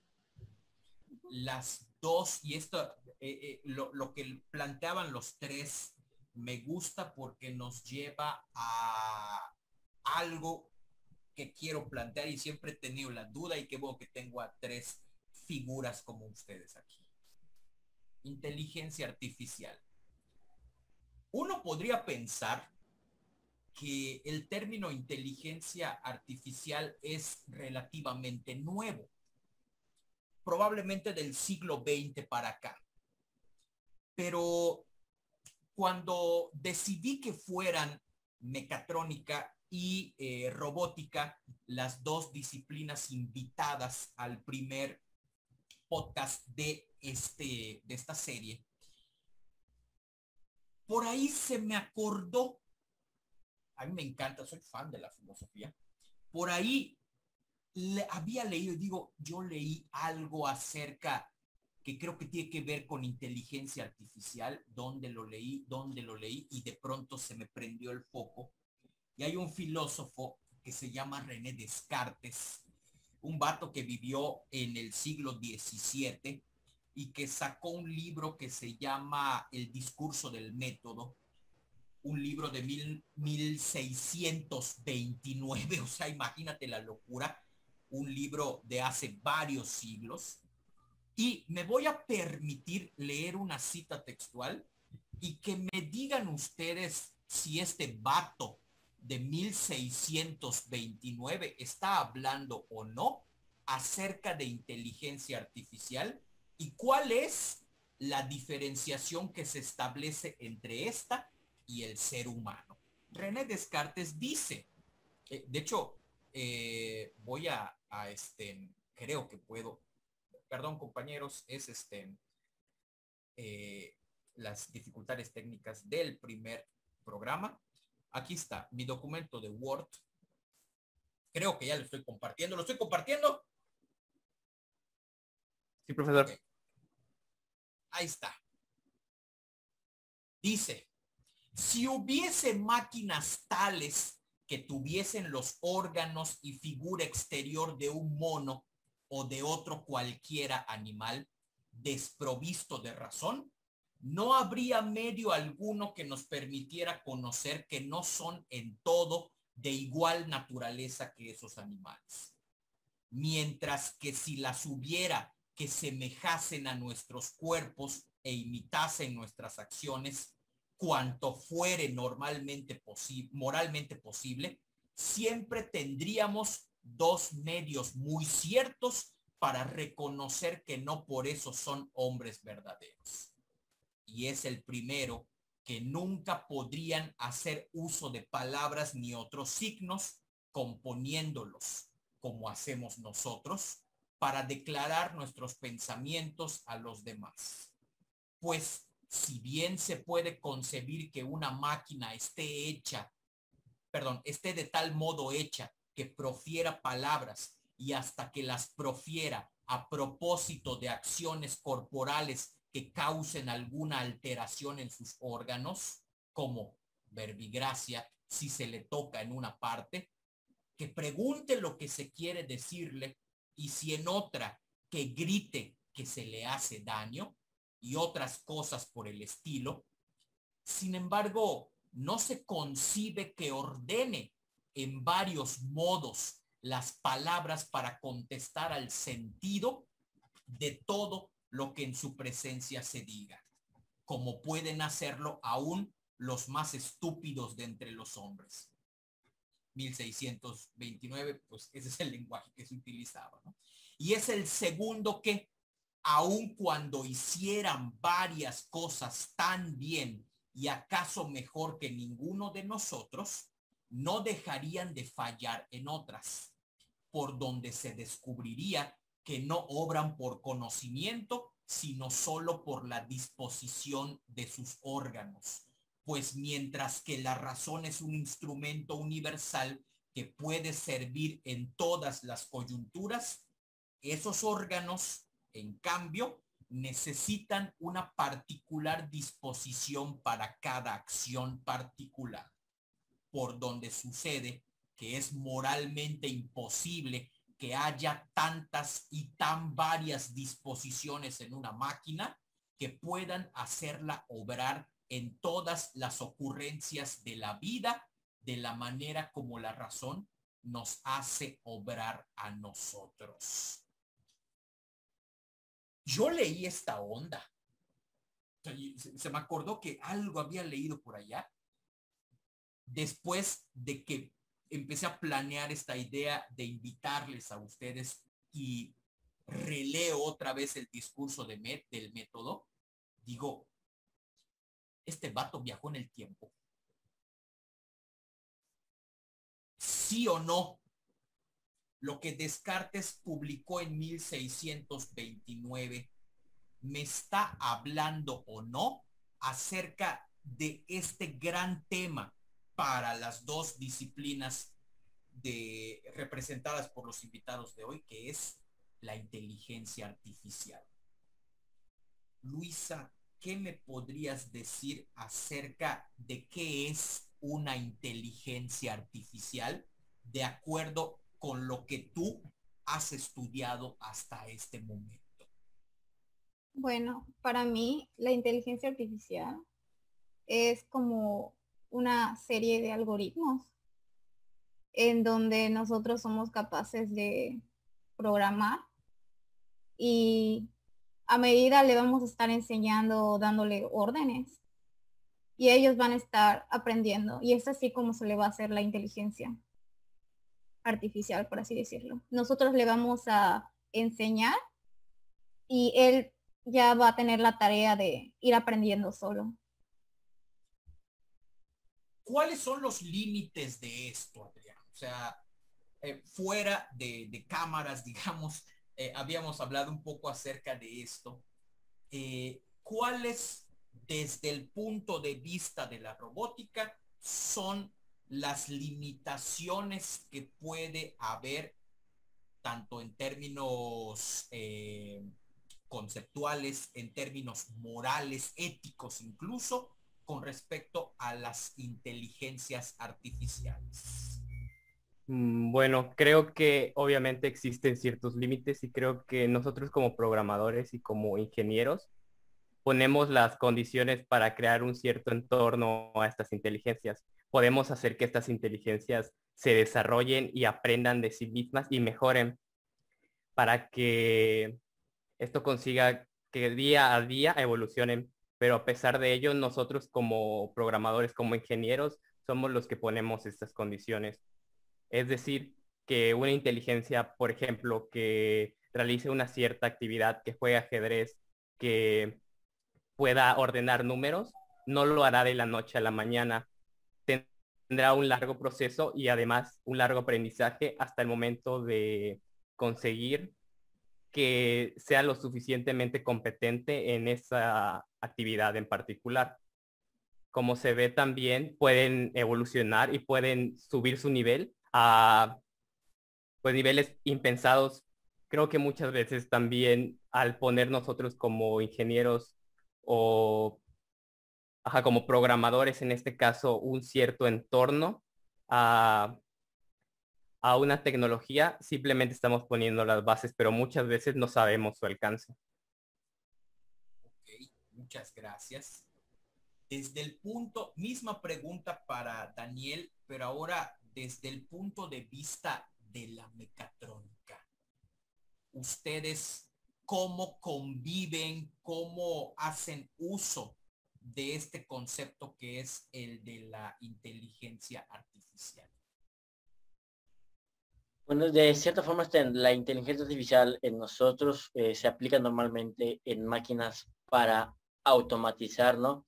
Las dos, y esto, eh, eh, lo, lo que planteaban los tres, me gusta porque nos lleva a algo quiero plantear y siempre he tenido la duda y qué bueno que tengo a tres figuras como ustedes aquí inteligencia artificial. Uno podría pensar que el término inteligencia artificial es relativamente nuevo, probablemente del siglo XX para acá. Pero cuando decidí que fueran mecatrónica y eh, robótica las dos disciplinas invitadas al primer podcast de, este, de esta serie, por ahí se me acordó, a mí me encanta, soy fan de la filosofía, por ahí le, había leído, digo, yo leí algo acerca que creo que tiene que ver con inteligencia artificial, donde lo leí, donde lo leí, y de pronto se me prendió el foco. Y hay un filósofo que se llama René Descartes, un vato que vivió en el siglo XVII y que sacó un libro que se llama El discurso del método, un libro de mil, 1629, [laughs] o sea, imagínate la locura, un libro de hace varios siglos. Y me voy a permitir leer una cita textual y que me digan ustedes si este vato de 1629 está hablando o no acerca de inteligencia artificial y cuál es la diferenciación que se establece entre esta y el ser humano. René Descartes dice, eh, de hecho, eh, voy a, este, creo que puedo, perdón compañeros, es este, eh, las dificultades técnicas del primer programa. Aquí está mi documento de Word. Creo que ya lo estoy compartiendo. ¿Lo estoy compartiendo? Sí, profesor. Ahí está. Dice, si hubiese máquinas tales que tuviesen los órganos y figura exterior de un mono o de otro cualquiera animal desprovisto de razón, no habría medio alguno que nos permitiera conocer que no son en todo de igual naturaleza que esos animales. Mientras que si las hubiera que semejasen a nuestros cuerpos e imitasen nuestras acciones, cuanto fuere normalmente posible, moralmente posible, siempre tendríamos dos medios muy ciertos para reconocer que no por eso son hombres verdaderos y es el primero que nunca podrían hacer uso de palabras ni otros signos componiéndolos como hacemos nosotros para declarar nuestros pensamientos a los demás. Pues si bien se puede concebir que una máquina esté hecha, perdón, esté de tal modo hecha que profiera palabras y hasta que las profiera a propósito de acciones corporales que causen alguna alteración en sus órganos, como verbigracia si se le toca en una parte, que pregunte lo que se quiere decirle y si en otra que grite que se le hace daño y otras cosas por el estilo. Sin embargo, no se concibe que ordene en varios modos las palabras para contestar al sentido de todo lo que en su presencia se diga, como pueden hacerlo aún los más estúpidos de entre los hombres. 1629, pues ese es el lenguaje que se utilizaba. Y es el segundo que, aun cuando hicieran varias cosas tan bien y acaso mejor que ninguno de nosotros, no dejarían de fallar en otras, por donde se descubriría que no obran por conocimiento, sino solo por la disposición de sus órganos. Pues mientras que la razón es un instrumento universal que puede servir en todas las coyunturas, esos órganos, en cambio, necesitan una particular disposición para cada acción particular, por donde sucede que es moralmente imposible que haya tantas y tan varias disposiciones en una máquina que puedan hacerla obrar en todas las ocurrencias de la vida de la manera como la razón nos hace obrar a nosotros. Yo leí esta onda. Se me acordó que algo había leído por allá. Después de que empecé a planear esta idea de invitarles a ustedes y releo otra vez el discurso de Met, del método, digo, este vato viajó en el tiempo. Sí o no, lo que Descartes publicó en 1629 me está hablando o no acerca de este gran tema para las dos disciplinas representadas por los invitados de hoy, que es la inteligencia artificial. Luisa, ¿qué me podrías decir acerca de qué es una inteligencia artificial de acuerdo con lo que tú has estudiado hasta este momento? Bueno, para mí la inteligencia artificial es como una serie de algoritmos en donde nosotros somos capaces de programar y a medida le vamos a estar enseñando, dándole órdenes y ellos van a estar aprendiendo y es así como se le va a hacer la inteligencia artificial, por así decirlo. Nosotros le vamos a enseñar y él ya va a tener la tarea de ir aprendiendo solo. ¿Cuáles son los límites de esto, Adrián? O sea, eh, fuera de, cámaras, [laughs] digamos, eh, habíamos hablado un poco acerca de esto. Eh, ¿Cuáles, desde el punto de vista de la robótica, son las limitaciones que puede haber tanto en términos conceptuales, en términos morales, éticos incluso, con respecto a las inteligencias artificiales? Mm, bueno, creo que obviamente existen ciertos límites y creo que nosotros como programadores y como ingenieros ponemos las condiciones para crear un cierto entorno a estas inteligencias. Podemos hacer que estas inteligencias se desarrollen y aprendan de sí mismas y mejoren para que esto consiga que día a día evolucionen pero a pesar de ello, nosotros como programadores, como ingenieros, somos los que ponemos estas condiciones. Es decir, que una inteligencia, por ejemplo, que realice una cierta actividad, que juegue ajedrez, que pueda ordenar números, no lo hará de la noche a la mañana. Tendrá un largo proceso y además un largo aprendizaje hasta el momento de conseguir que sea lo suficientemente competente en esa actividad en particular. Como se ve también, pueden evolucionar y pueden subir su nivel a pues niveles impensados. Creo que muchas veces también al poner nosotros como ingenieros o como programadores en este caso un cierto entorno a, a una tecnología, simplemente estamos poniendo las bases, pero muchas veces no sabemos su alcance. Muchas gracias. Desde el punto, misma pregunta para Daniel, pero ahora desde el punto de vista de la mecatrónica. Ustedes, ¿cómo conviven, cómo hacen uso de este concepto que es el de la inteligencia artificial? Bueno, de cierta forma este, la inteligencia artificial en nosotros eh, se aplica normalmente en máquinas para automatizar, ¿no?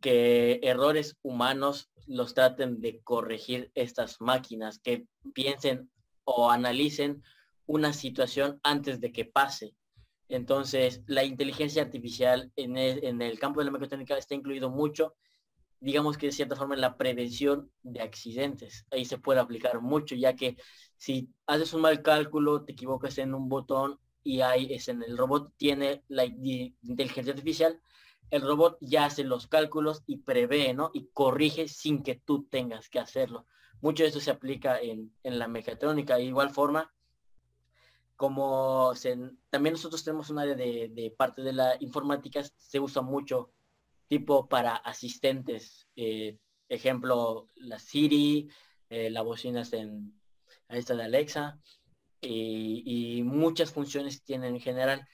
Que errores humanos los traten de corregir estas máquinas, que piensen o analicen una situación antes de que pase. Entonces, la inteligencia artificial en el, en el campo de la mecatrónica está incluido mucho digamos que de cierta forma en la prevención de accidentes. Ahí se puede aplicar mucho, ya que si haces un mal cálculo, te equivocas en un botón y ahí es en el robot tiene la inteligencia artificial, el robot ya hace los cálculos y prevé, ¿no? Y corrige sin que tú tengas que hacerlo. Mucho de esto se aplica en, la mecatrónica. De igual forma, como también nosotros tenemos un área de, de parte de la informática, se usa mucho tipo para asistentes. Eh, ejemplo, la Siri, eh, la bocina en esta de Alexa y, muchas funciones tienen en general.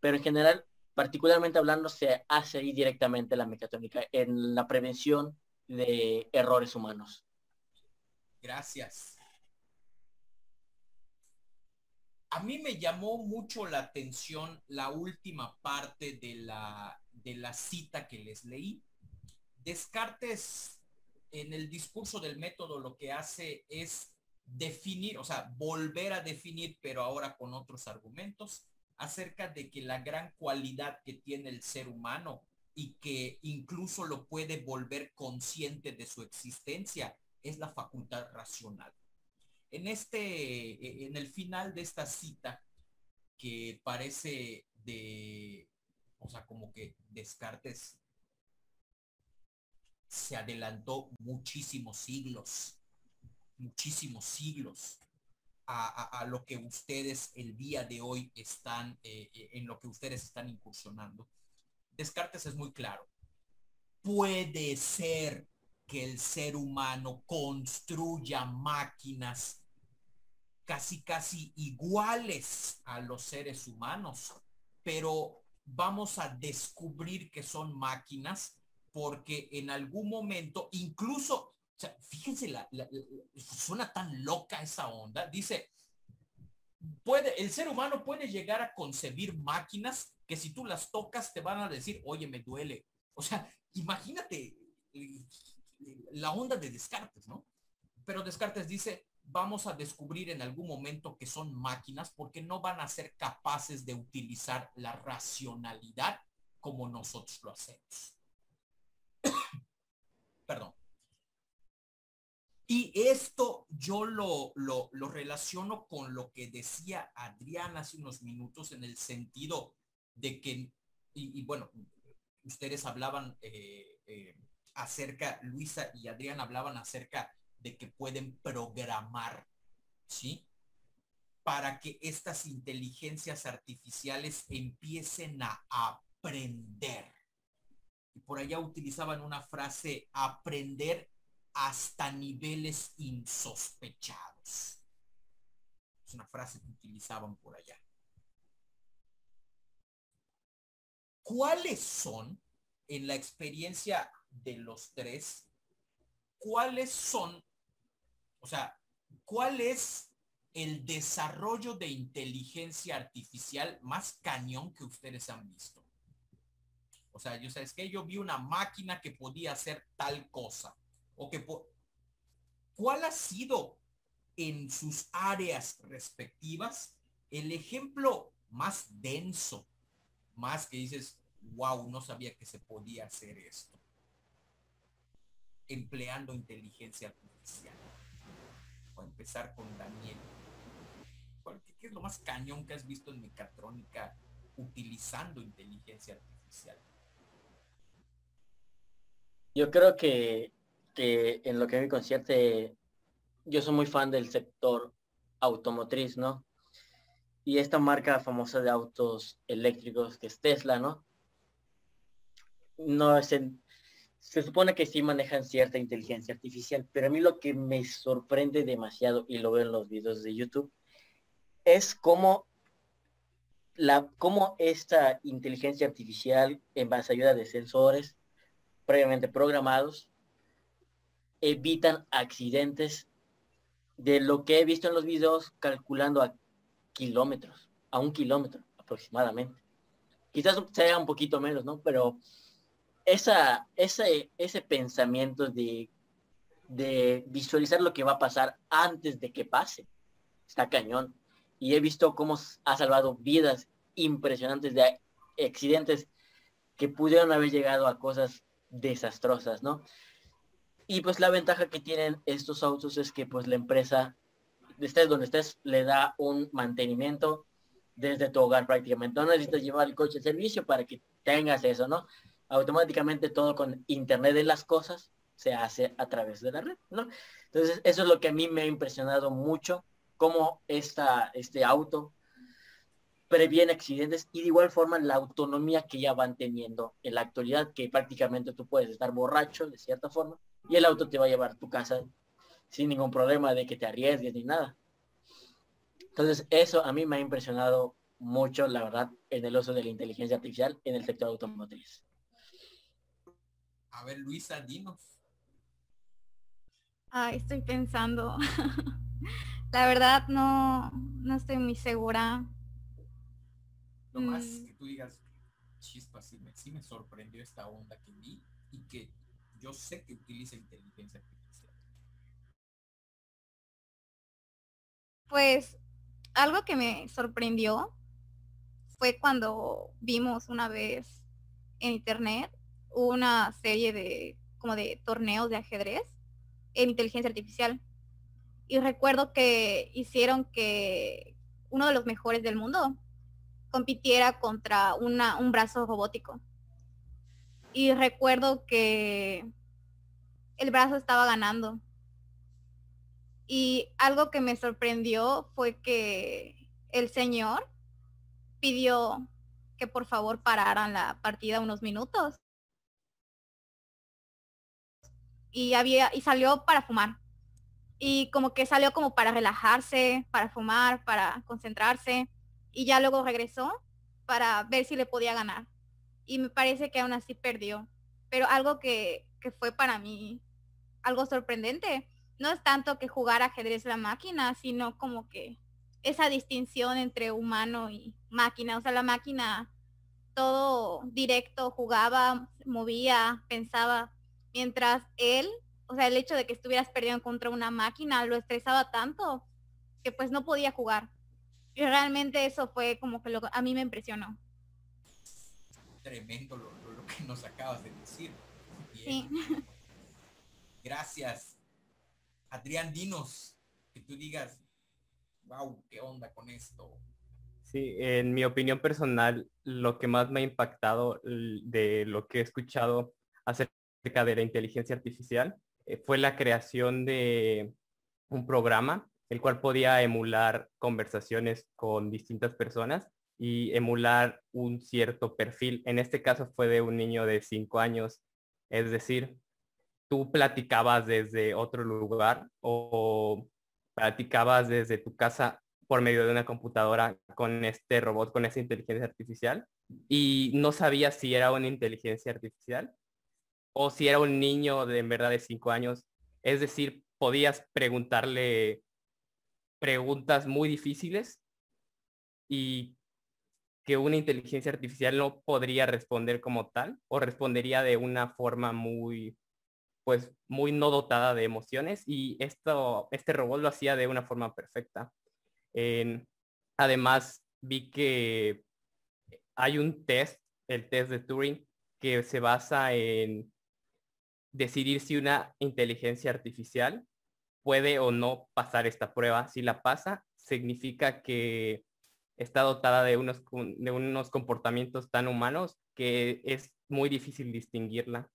Pero en general, particularmente hablando, se hace ahí directamente la mecatrónica en la prevención de errores humanos. Gracias. A mí me llamó mucho la atención la última parte de la, de la cita que les leí. Descartes en el discurso del método lo que hace es definir, o sea, volver a definir, pero ahora con otros argumentos, acerca de que la gran cualidad que tiene el ser humano y que incluso lo puede volver consciente de su existencia es la facultad racional. En este, en el final de esta cita, que parece de o sea, como que Descartes se adelantó muchísimos siglos, muchísimos siglos a, lo que ustedes el día de hoy están, eh, eh, en lo que ustedes están incursionando. Descartes es muy claro. Puede ser que el ser humano construya máquinas casi casi iguales a los seres humanos, pero vamos a descubrir que son máquinas porque en algún momento, incluso, fíjense, la, suena tan loca esa onda, dice, puede, el ser humano puede llegar a concebir máquinas que si tú las tocas te van a decir, oye, me duele. O sea, imagínate la onda de Descartes, ¿no? Pero Descartes dice, vamos a descubrir en algún momento que son máquinas porque no van a ser capaces de utilizar la racionalidad como nosotros lo hacemos. [coughs] Perdón. Y esto yo lo, lo, relaciono con lo que decía Adrián hace unos minutos en el sentido de que, y, bueno, ustedes hablaban eh, eh, acerca, Luisa y Adrián hablaban acerca de que pueden programar, ¿sí? Para que estas inteligencias artificiales empiecen a aprender. Y por allá utilizaban una frase, aprender hasta niveles insospechados. Es una frase que utilizaban por allá. ¿Cuáles son, en la experiencia de los tres, cuáles son o sea, ¿cuál es el desarrollo de inteligencia artificial más cañón que ustedes han visto? O sea, yo sabes que yo vi una máquina que podía hacer tal cosa. O que ¿Cuál ha sido en sus áreas respectivas el ejemplo más denso? Más que dices, wow, no sabía que se podía hacer esto. Empleando inteligencia artificial empezar con Daniel. ¿Qué es lo más cañón que has visto en mecatrónica utilizando inteligencia artificial? Yo creo que, que en lo que me concierte, yo soy muy fan del sector automotriz, ¿no? Y esta marca famosa de autos eléctricos que es Tesla, ¿no? No es en, se supone que sí manejan cierta inteligencia artificial, pero a mí lo que me sorprende demasiado, y lo veo en los videos de YouTube, es cómo, la, cómo esta inteligencia artificial, en base a ayuda de sensores previamente programados, evitan accidentes de lo que he visto en los videos calculando a kilómetros, a un kilómetro aproximadamente. Quizás sea un poquito menos, ¿no? Pero esa, ese, ese pensamiento de, de visualizar lo que va a pasar antes de que pase, está cañón. Y he visto cómo ha salvado vidas impresionantes de accidentes que pudieron haber llegado a cosas desastrosas, ¿no? Y pues la ventaja que tienen estos autos es que pues la empresa, estés donde estés, le da un mantenimiento desde tu hogar prácticamente. No necesitas llevar el coche de servicio para que tengas eso, ¿no? automáticamente todo con Internet de las cosas se hace a través de la red, ¿no? Entonces, eso es lo que a mí me ha impresionado mucho, cómo esta, este auto previene accidentes y de igual forma la autonomía que ya van teniendo en la actualidad, que prácticamente tú puedes estar borracho de cierta forma y el auto te va a llevar a tu casa sin ningún problema de que te arriesgues ni nada. Entonces, eso a mí me ha impresionado mucho, la verdad, en el uso de la inteligencia artificial en el sector automotriz. A ver, Luisa, dinos. Ay, estoy pensando. [laughs] La verdad no, no estoy muy segura. Lo más mm. que tú digas, chispa, sí me, sí me sorprendió esta onda que vi y que yo sé que utiliza inteligencia artificial. Pues algo que me sorprendió fue cuando vimos una vez en internet una serie de como de torneos de ajedrez en inteligencia artificial. Y recuerdo que hicieron que uno de los mejores del mundo compitiera contra una, un brazo robótico. Y recuerdo que el brazo estaba ganando. Y algo que me sorprendió fue que el señor pidió que por favor pararan la partida unos minutos y había y salió para fumar. Y como que salió como para relajarse, para fumar, para concentrarse y ya luego regresó para ver si le podía ganar. Y me parece que aún así perdió. Pero algo que, que fue para mí algo sorprendente, no es tanto que jugar ajedrez la máquina, sino como que esa distinción entre humano y máquina. O sea, la máquina todo directo, jugaba, movía, pensaba, Mientras él, o sea, el hecho de que estuvieras perdiendo contra una máquina lo estresaba tanto que pues no podía jugar. Y realmente eso fue como que lo, a mí me impresionó. Tremendo lo, que nos acabas de decir. Sí. Gracias. Adrián, dinos, que tú digas, wow, qué onda con esto. Sí, en mi opinión personal, lo que más me ha impactado de lo que he escuchado acerca de la inteligencia artificial eh, fue la creación de un programa el cual podía emular conversaciones con distintas personas y emular un cierto perfil. En este caso fue de un niño de cinco años, es decir, tú platicabas desde otro lugar o platicabas desde tu casa por medio de una computadora con este robot, con esa inteligencia artificial y no sabías si era una inteligencia artificial o si era un niño de en verdad de cinco años. Es decir, podías preguntarle preguntas muy difíciles y que una inteligencia artificial no podría responder como tal o respondería de una forma muy pues muy no dotada de emociones y esto este robot lo hacía de una forma perfecta. además vi que hay un test, el test de Turing, que se basa en decidir si una inteligencia artificial puede o no pasar esta prueba. Si la pasa, significa que está dotada de unos, de unos comportamientos tan humanos que es muy difícil distinguirla.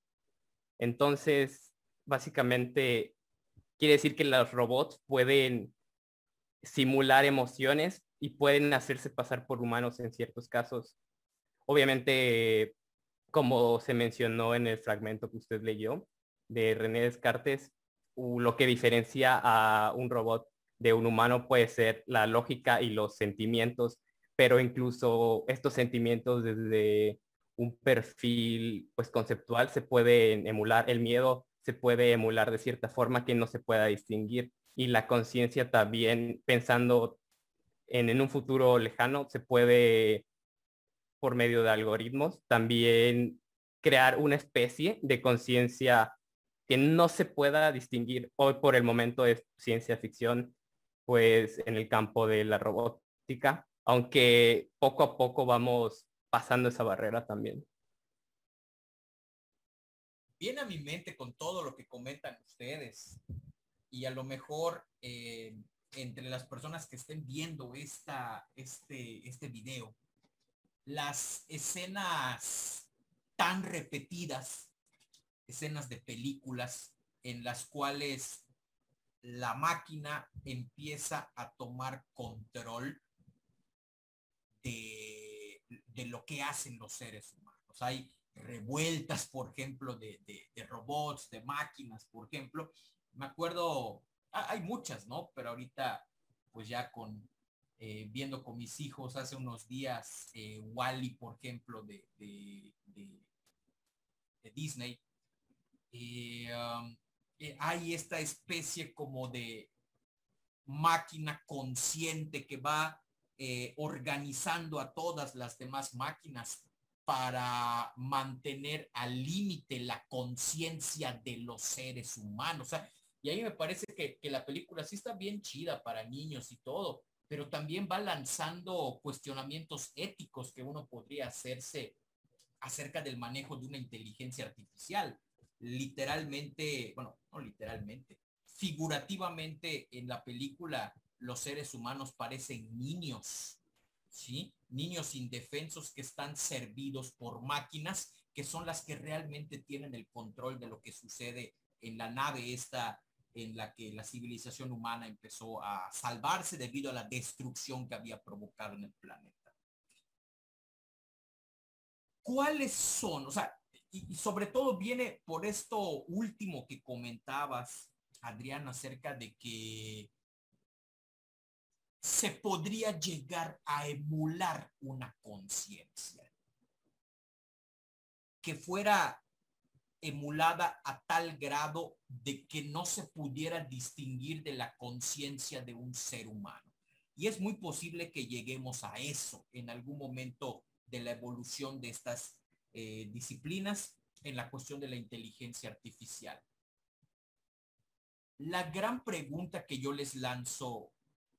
Entonces, básicamente, quiere decir que los robots pueden simular emociones y pueden hacerse pasar por humanos en ciertos casos. Obviamente, como se mencionó en el fragmento que usted leyó de René Descartes, lo que diferencia a un robot de un humano puede ser la lógica y los sentimientos, pero incluso estos sentimientos desde un perfil pues conceptual se pueden emular, el miedo se puede emular de cierta forma que no se pueda distinguir y la conciencia también pensando en, en un futuro lejano se puede por medio de algoritmos también crear una especie de conciencia que no se pueda distinguir. Hoy por el momento es ciencia ficción, pues en el campo de la robótica, aunque poco a poco vamos pasando esa barrera también. Viene a mi mente con todo lo que comentan ustedes y a lo mejor eh, entre las personas que estén viendo esta, este, este video, las escenas tan repetidas, escenas de películas en las cuales la máquina empieza a tomar control de, de lo que hacen los seres humanos. Hay revueltas, por ejemplo, de, de, robots, de máquinas, por ejemplo. Me acuerdo, hay muchas, ¿no? Pero ahorita, pues ya con, eh, viendo con mis hijos hace unos días, eh, Wally, por ejemplo, de, de, Disney, eh, um, hay esta especie como de máquina consciente que va organizando a todas las demás máquinas para mantener al límite la conciencia de los seres humanos. y ahí me parece que, que, la película sí está bien chida para niños y todo, pero también va lanzando cuestionamientos éticos que uno podría hacerse acerca del manejo de una inteligencia artificial. Literalmente, bueno, no literalmente, figurativamente en la película los seres humanos parecen niños ¿sí? Niños indefensos que están servidos por máquinas que son las que realmente tienen el control de lo que sucede en la nave esta en la que la civilización humana empezó a salvarse debido a la destrucción que había provocado en el planeta. ¿Cuáles son? O sea, y, sobre todo viene por esto último que comentabas, Adrián, acerca de que se podría llegar a emular una conciencia que fuera emulada a tal grado de que no se pudiera distinguir de la conciencia de un ser humano. Y es muy posible que lleguemos a eso en algún momento de la evolución de estas eh, disciplinas en la cuestión de la inteligencia artificial. La gran pregunta que yo les lanzo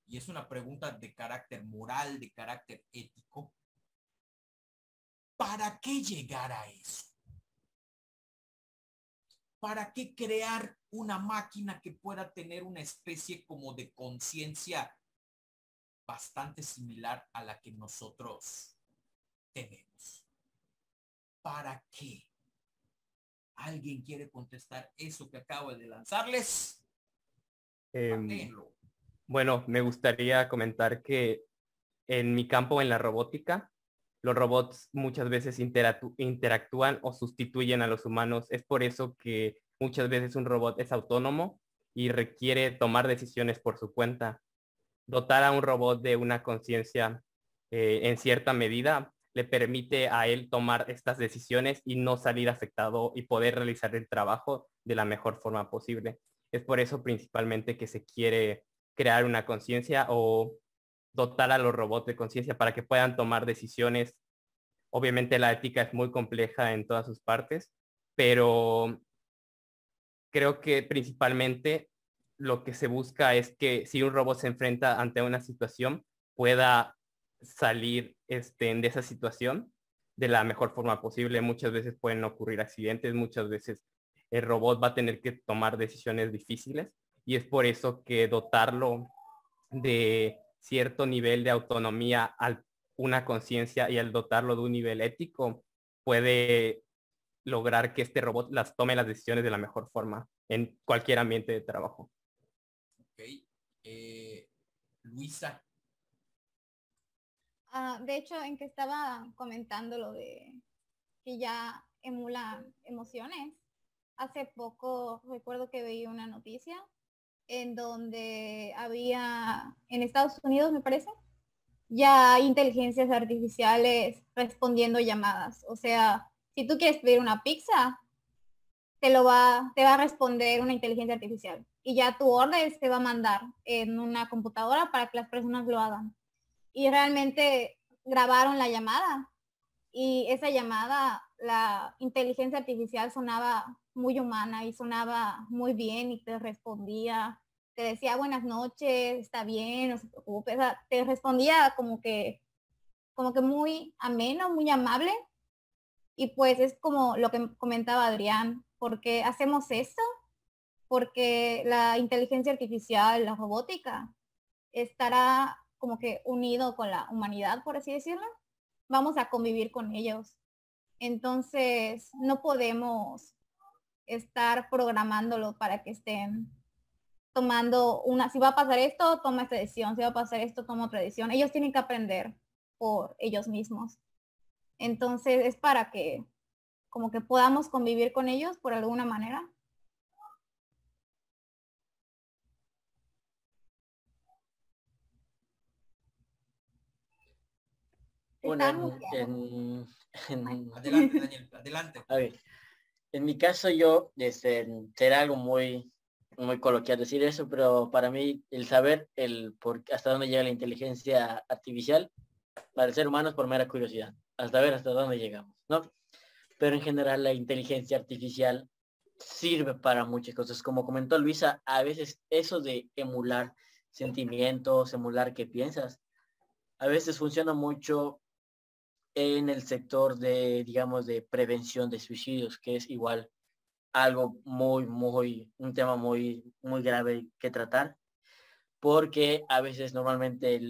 y es una pregunta de carácter moral, de carácter ético, ¿para qué llegar a eso? ¿Para qué crear una máquina que pueda tener una especie como de conciencia bastante similar a la que nosotros tenemos? ¿Para qué? ¿Alguien quiere contestar eso que acabo de lanzarles? Eh, bueno, me gustaría comentar que en mi campo, en la robótica, los robots muchas veces interactúan o sustituyen a los humanos. Es por eso que muchas veces un robot es autónomo y requiere tomar decisiones por su cuenta. Dotar a un robot de una conciencia eh, en cierta medida le permite a él tomar estas decisiones y no salir afectado y poder realizar el trabajo de la mejor forma posible. Es por eso principalmente que se quiere crear una conciencia o dotar a los robots de conciencia para que puedan tomar decisiones. Obviamente la ética es muy compleja en todas sus partes, pero creo que principalmente lo que se busca es que si un robot se enfrenta ante una situación, pueda salir este, de esa situación de la mejor forma posible. Muchas veces pueden ocurrir accidentes, muchas veces el robot va a tener que tomar decisiones difíciles y es por eso que dotarlo de cierto nivel de autonomía a una conciencia y al dotarlo de un nivel ético, puede lograr que este robot las tome las decisiones de la mejor forma en cualquier ambiente de trabajo. Ok. Eh, Luisa. Ah, de hecho, en que estaba comentando lo de que ya emula emociones, hace poco recuerdo que veía una noticia en donde había, en Estados Unidos me parece, ya inteligencias artificiales respondiendo llamadas. O sea, si tú quieres pedir una pizza, te lo va, te va a responder una inteligencia artificial. Y ya tu orden se va a mandar en una computadora para que las personas lo hagan. Y realmente grabaron la llamada. Y esa llamada, la inteligencia artificial sonaba muy humana y sonaba muy bien y te respondía, te decía buenas noches, está bien, no se preocupe, te respondía como que, como que muy ameno, muy amable. Y pues es como lo que comentaba Adrián, porque hacemos esto, porque la inteligencia artificial, la robótica, estará como que unido con la humanidad, por así decirlo. Vamos a convivir con ellos. Entonces, no podemos estar programándolo para que estén tomando una, si va a pasar esto, toma esta decisión, si va a pasar esto, toma otra decisión. Ellos tienen que aprender por ellos mismos. Entonces es para que como que podamos convivir con ellos por alguna manera. Bueno, en, [laughs] adelante, [laughs] Daniel, adelante. A ver, en mi caso yo, este, será algo muy, muy coloquial decir eso, pero para mí el saber el por hasta dónde llega la inteligencia artificial para el ser humano es por mera curiosidad, hasta ver hasta dónde llegamos, ¿no? Pero en general la inteligencia artificial sirve para muchas cosas. Como comentó Luisa, a veces eso de emular sentimientos, emular qué piensas, a veces funciona mucho en el sector de, digamos, de prevención de suicidios, que es igual algo muy, muy, un tema muy, muy grave que tratar, porque a veces normalmente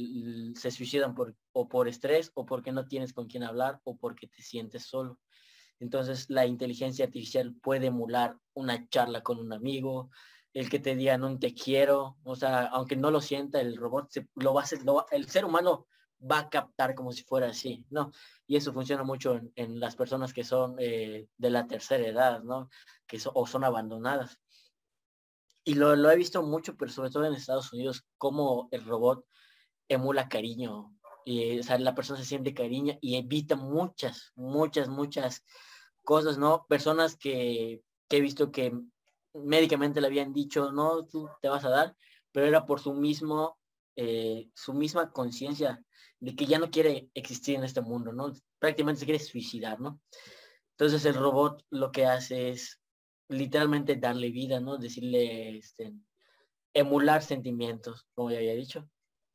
se suicidan por, o por estrés o porque no tienes con quién hablar o porque te sientes solo. Entonces la inteligencia artificial puede emular una charla con un amigo, el que te diga no te quiero, o sea, aunque no lo sienta, el robot se, lo va a hacer, el ser humano va a captar como si fuera así, ¿no? Y eso funciona mucho en, las personas que son eh, de la tercera edad, ¿no? Que o son abandonadas. Y lo, he visto mucho, pero sobre todo en Estados Unidos, cómo el robot emula cariño. Y, o sea, la persona se siente cariño y evita muchas, muchas, muchas cosas, ¿no? Personas que, he visto que médicamente le habían dicho, no, tú te vas a dar, pero era por su mismo, eh, su misma conciencia de que ya no quiere existir en este mundo, ¿no? Prácticamente se quiere suicidar, ¿no? Entonces el robot lo que hace es literalmente darle vida, ¿no? Decirle, este, emular sentimientos, como ya había dicho.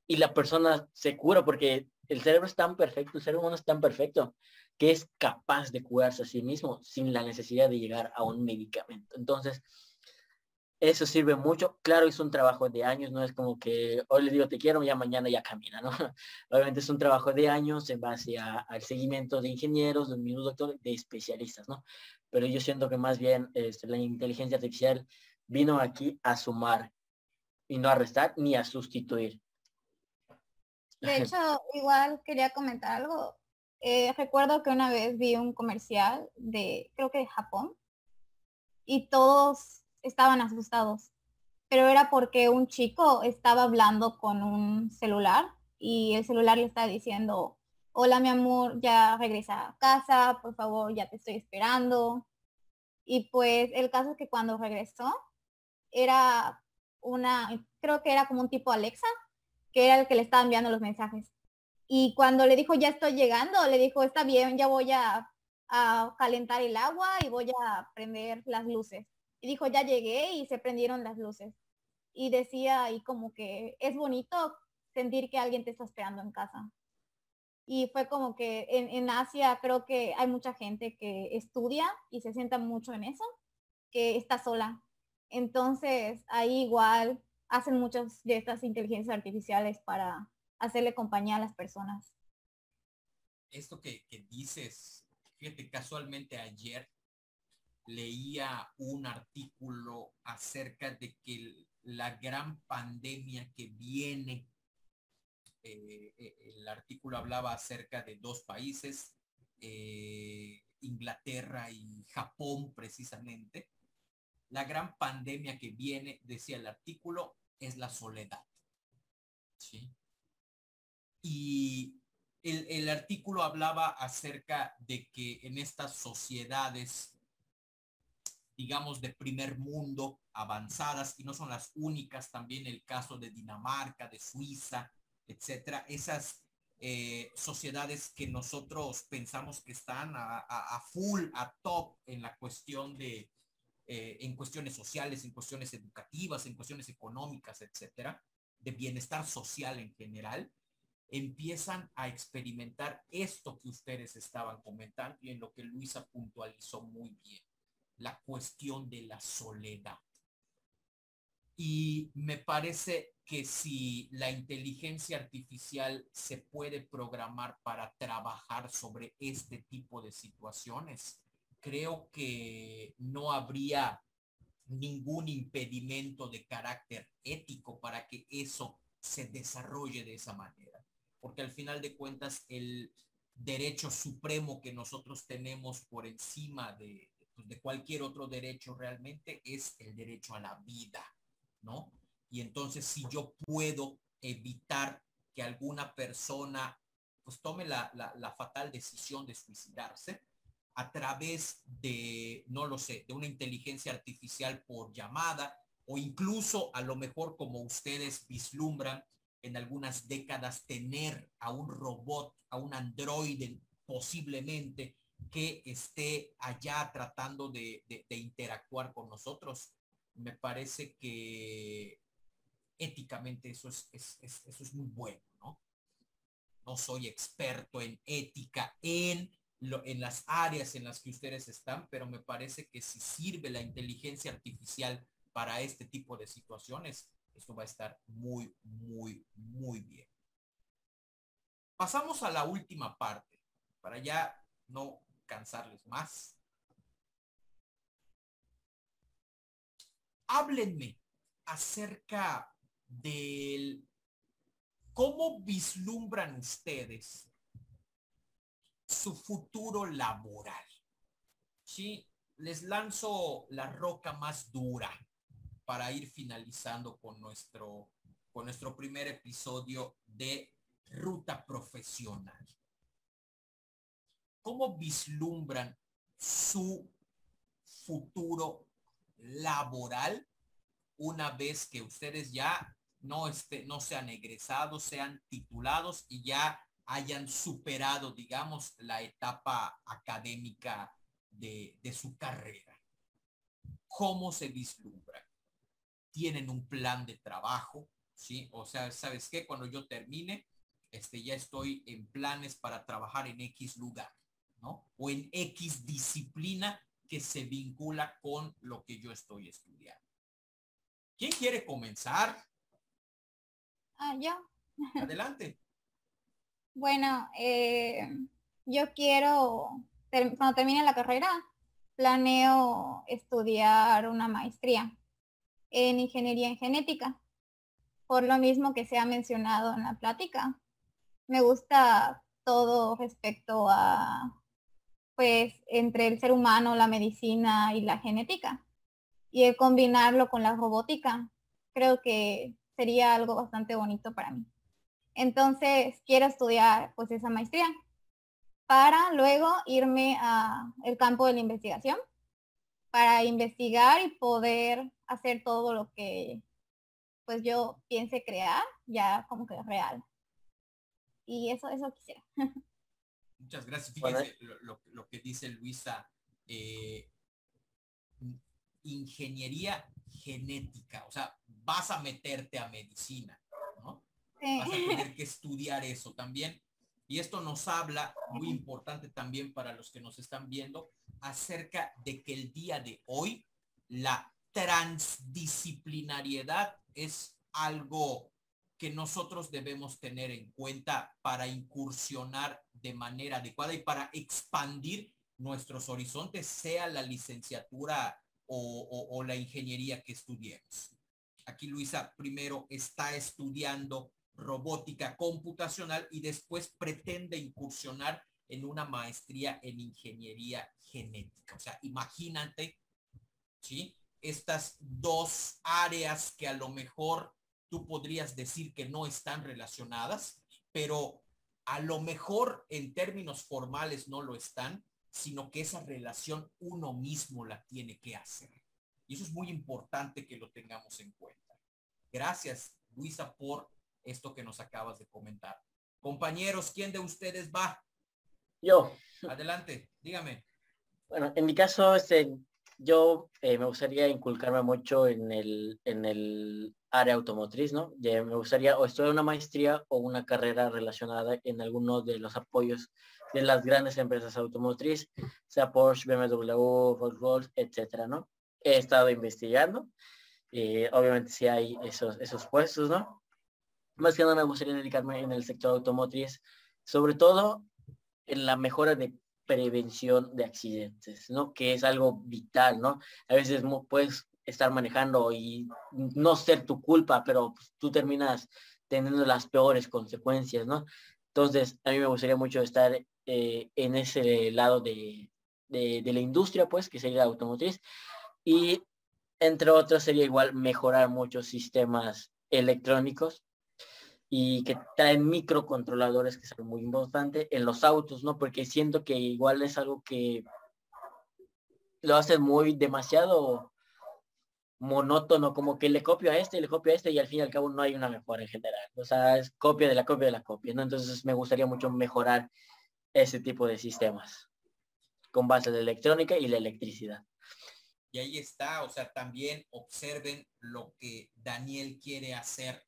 Y la persona se cura porque el cerebro es tan perfecto, el ser humano es tan perfecto que es capaz de curarse a sí mismo sin la necesidad de llegar a un medicamento. Entonces, eso sirve mucho. Claro, es un trabajo de años, no es como que hoy le digo te quiero, ya mañana ya camina, ¿no? [laughs] Obviamente es un trabajo de años en base al seguimiento de ingenieros, de mismos doctores, de especialistas, ¿no? Pero yo siento que más bien este, la inteligencia artificial vino aquí a sumar y no a restar ni a sustituir. De [laughs] hecho, igual quería comentar algo. Eh, recuerdo que una vez vi un comercial de, creo que de Japón, y todos estaban asustados, pero era porque un chico estaba hablando con un celular y el celular le estaba diciendo, hola mi amor, ya regresa a casa, por favor, ya te estoy esperando. Y pues el caso es que cuando regresó, era una, creo que era como un tipo Alexa, que era el que le estaba enviando los mensajes. Y cuando le dijo, ya estoy llegando, le dijo, está bien, ya voy a, a calentar el agua y voy a prender las luces. Y dijo, ya llegué y se prendieron las luces. Y decía y como que es bonito sentir que alguien te está esperando en casa. Y fue como que en, en Asia creo que hay mucha gente que estudia y se sienta mucho en eso, que está sola. Entonces ahí igual hacen muchas de estas inteligencias artificiales para hacerle compañía a las personas. Esto que, que dices, fíjate, casualmente ayer leía un artículo acerca de que la gran pandemia que viene, eh, eh, el artículo hablaba acerca de dos países, eh, Inglaterra y Japón precisamente. La gran pandemia que viene, decía el artículo, es la soledad. ¿sí? Y el, el artículo hablaba acerca de que en estas sociedades digamos, de primer mundo, avanzadas, y no son las únicas, también el caso de Dinamarca, de Suiza, etcétera, esas eh, sociedades que nosotros pensamos que están a, full, a top en la cuestión de, eh, en cuestiones sociales, en cuestiones educativas, en cuestiones económicas, etcétera, de bienestar social en general, empiezan a experimentar esto que ustedes estaban comentando y en lo que Luisa puntualizó muy bien la cuestión de la soledad. Y me parece que si la inteligencia artificial se puede programar para trabajar sobre este tipo de situaciones, creo que no habría ningún impedimento de carácter ético para que eso se desarrolle de esa manera. Porque al final de cuentas, el derecho supremo que nosotros tenemos por encima de, de cualquier otro derecho realmente es el derecho a la vida, ¿no? Y entonces si yo puedo evitar que alguna persona pues tome la, la, fatal decisión de suicidarse a través de, no lo sé, de una inteligencia artificial por llamada o incluso a lo mejor como ustedes vislumbran en algunas décadas tener a un robot, a un androide posiblemente que esté allá tratando de, interactuar con nosotros. Me parece que éticamente eso es, eso es muy bueno, ¿no? No soy experto en ética en, en las áreas en las que ustedes están, pero me parece que si sirve la inteligencia artificial para este tipo de situaciones, esto va a estar muy, muy, muy bien. Pasamos a la última parte, para ya no cansarles más. Háblenme acerca del cómo vislumbran ustedes su futuro laboral. Sí, les lanzo la roca más dura para ir finalizando con nuestro con nuestro primer episodio de ruta profesional. ¿Cómo vislumbran su futuro laboral una vez que ustedes ya no, esté, no sean egresados, sean titulados y ya hayan superado, digamos, la etapa académica de, su carrera? ¿Cómo se vislumbran? ¿Tienen un plan de trabajo? ¿Sí? O sea, ¿sabes qué? Cuando yo termine, este, ya estoy en planes para trabajar en X lugar. O en X disciplina que se vincula con lo que yo estoy estudiando. ¿Quién quiere comenzar? Ah, yo. Adelante. [laughs] bueno, eh, yo quiero, cuando termine la carrera, planeo estudiar una maestría en ingeniería en genética, por lo mismo que se ha mencionado en la plática. Me gusta todo respecto a pues entre el ser humano, la medicina y la genética. Y el combinarlo con la robótica, creo que sería algo bastante bonito para mí. Entonces, quiero estudiar pues esa maestría para luego irme a el campo de la investigación para investigar y poder hacer todo lo que pues yo piense crear ya como que real. Y eso, eso quisiera. [laughs] Muchas gracias. Fíjense lo, que dice Luisa. Eh, ingeniería genética. O sea, vas a meterte a medicina, ¿no? Vas a tener [laughs] que estudiar eso también. Y esto nos habla, muy importante también para los que nos están viendo, acerca de que el día de hoy la transdisciplinariedad es algo que nosotros debemos tener en cuenta para incursionar de manera adecuada y para expandir nuestros horizontes, sea la licenciatura o, la ingeniería que estudiemos. Aquí Luisa primero está estudiando robótica computacional y después pretende incursionar en una maestría en ingeniería genética. O sea, imagínate, ¿sí? Estas dos áreas que a lo mejor tú podrías decir que no están relacionadas, pero a lo mejor en términos formales no lo están, sino que esa relación uno mismo la tiene que hacer. Y eso es muy importante que lo tengamos en cuenta. Gracias, Luisa, por esto que nos acabas de comentar. Compañeros, ¿quién de ustedes va? Yo. Adelante, dígame. Bueno, en mi caso, este, yo eh, me gustaría inculcarme mucho en el, en el área automotriz, ¿no? me gustaría o estudiar una maestría o una carrera relacionada en alguno de los apoyos de las grandes empresas automotriz, sea Porsche, BMW, Volkswagen, etcétera, ¿no? He estado investigando, eh, obviamente si hay esos, esos puestos, ¿no? Más que nada me gustaría dedicarme en el sector automotriz, sobre todo en la mejora de prevención de accidentes, ¿no? Que es algo vital, ¿no? A veces puedes estar manejando y no ser tu culpa, pero pues, tú terminas teniendo las peores consecuencias, ¿no? Entonces, a mí me gustaría mucho estar eh, en ese lado de, la industria, pues, que sería automotriz. Y entre otros sería igual mejorar muchos sistemas electrónicos y que traen microcontroladores, que es algo muy importante, en los autos, ¿no? Porque siento que igual es algo que lo hace muy demasiado monótono, como que le copio a este, le copio a este y al fin y al cabo no hay una mejora en general. O sea, es copia de la copia de la copia, ¿no? Entonces me gustaría mucho mejorar ese tipo de sistemas con base de electrónica y la electricidad. Y ahí está, o sea, también observen lo que Daniel quiere hacer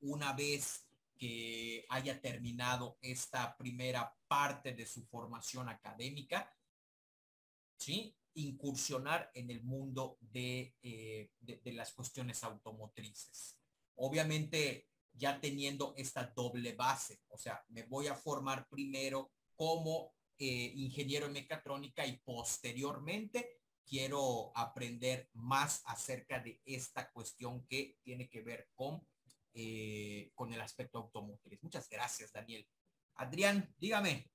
una vez que haya terminado esta primera parte de su formación académica, ¿sí? Incursionar en el mundo de, eh, de las cuestiones automotrices. Obviamente ya teniendo esta doble base, o sea, me voy a formar primero como eh, ingeniero en mecatrónica y posteriormente quiero aprender más acerca de esta cuestión que tiene que ver con, eh, con el aspecto automotriz. Muchas gracias, Daniel. Adrián, dígame.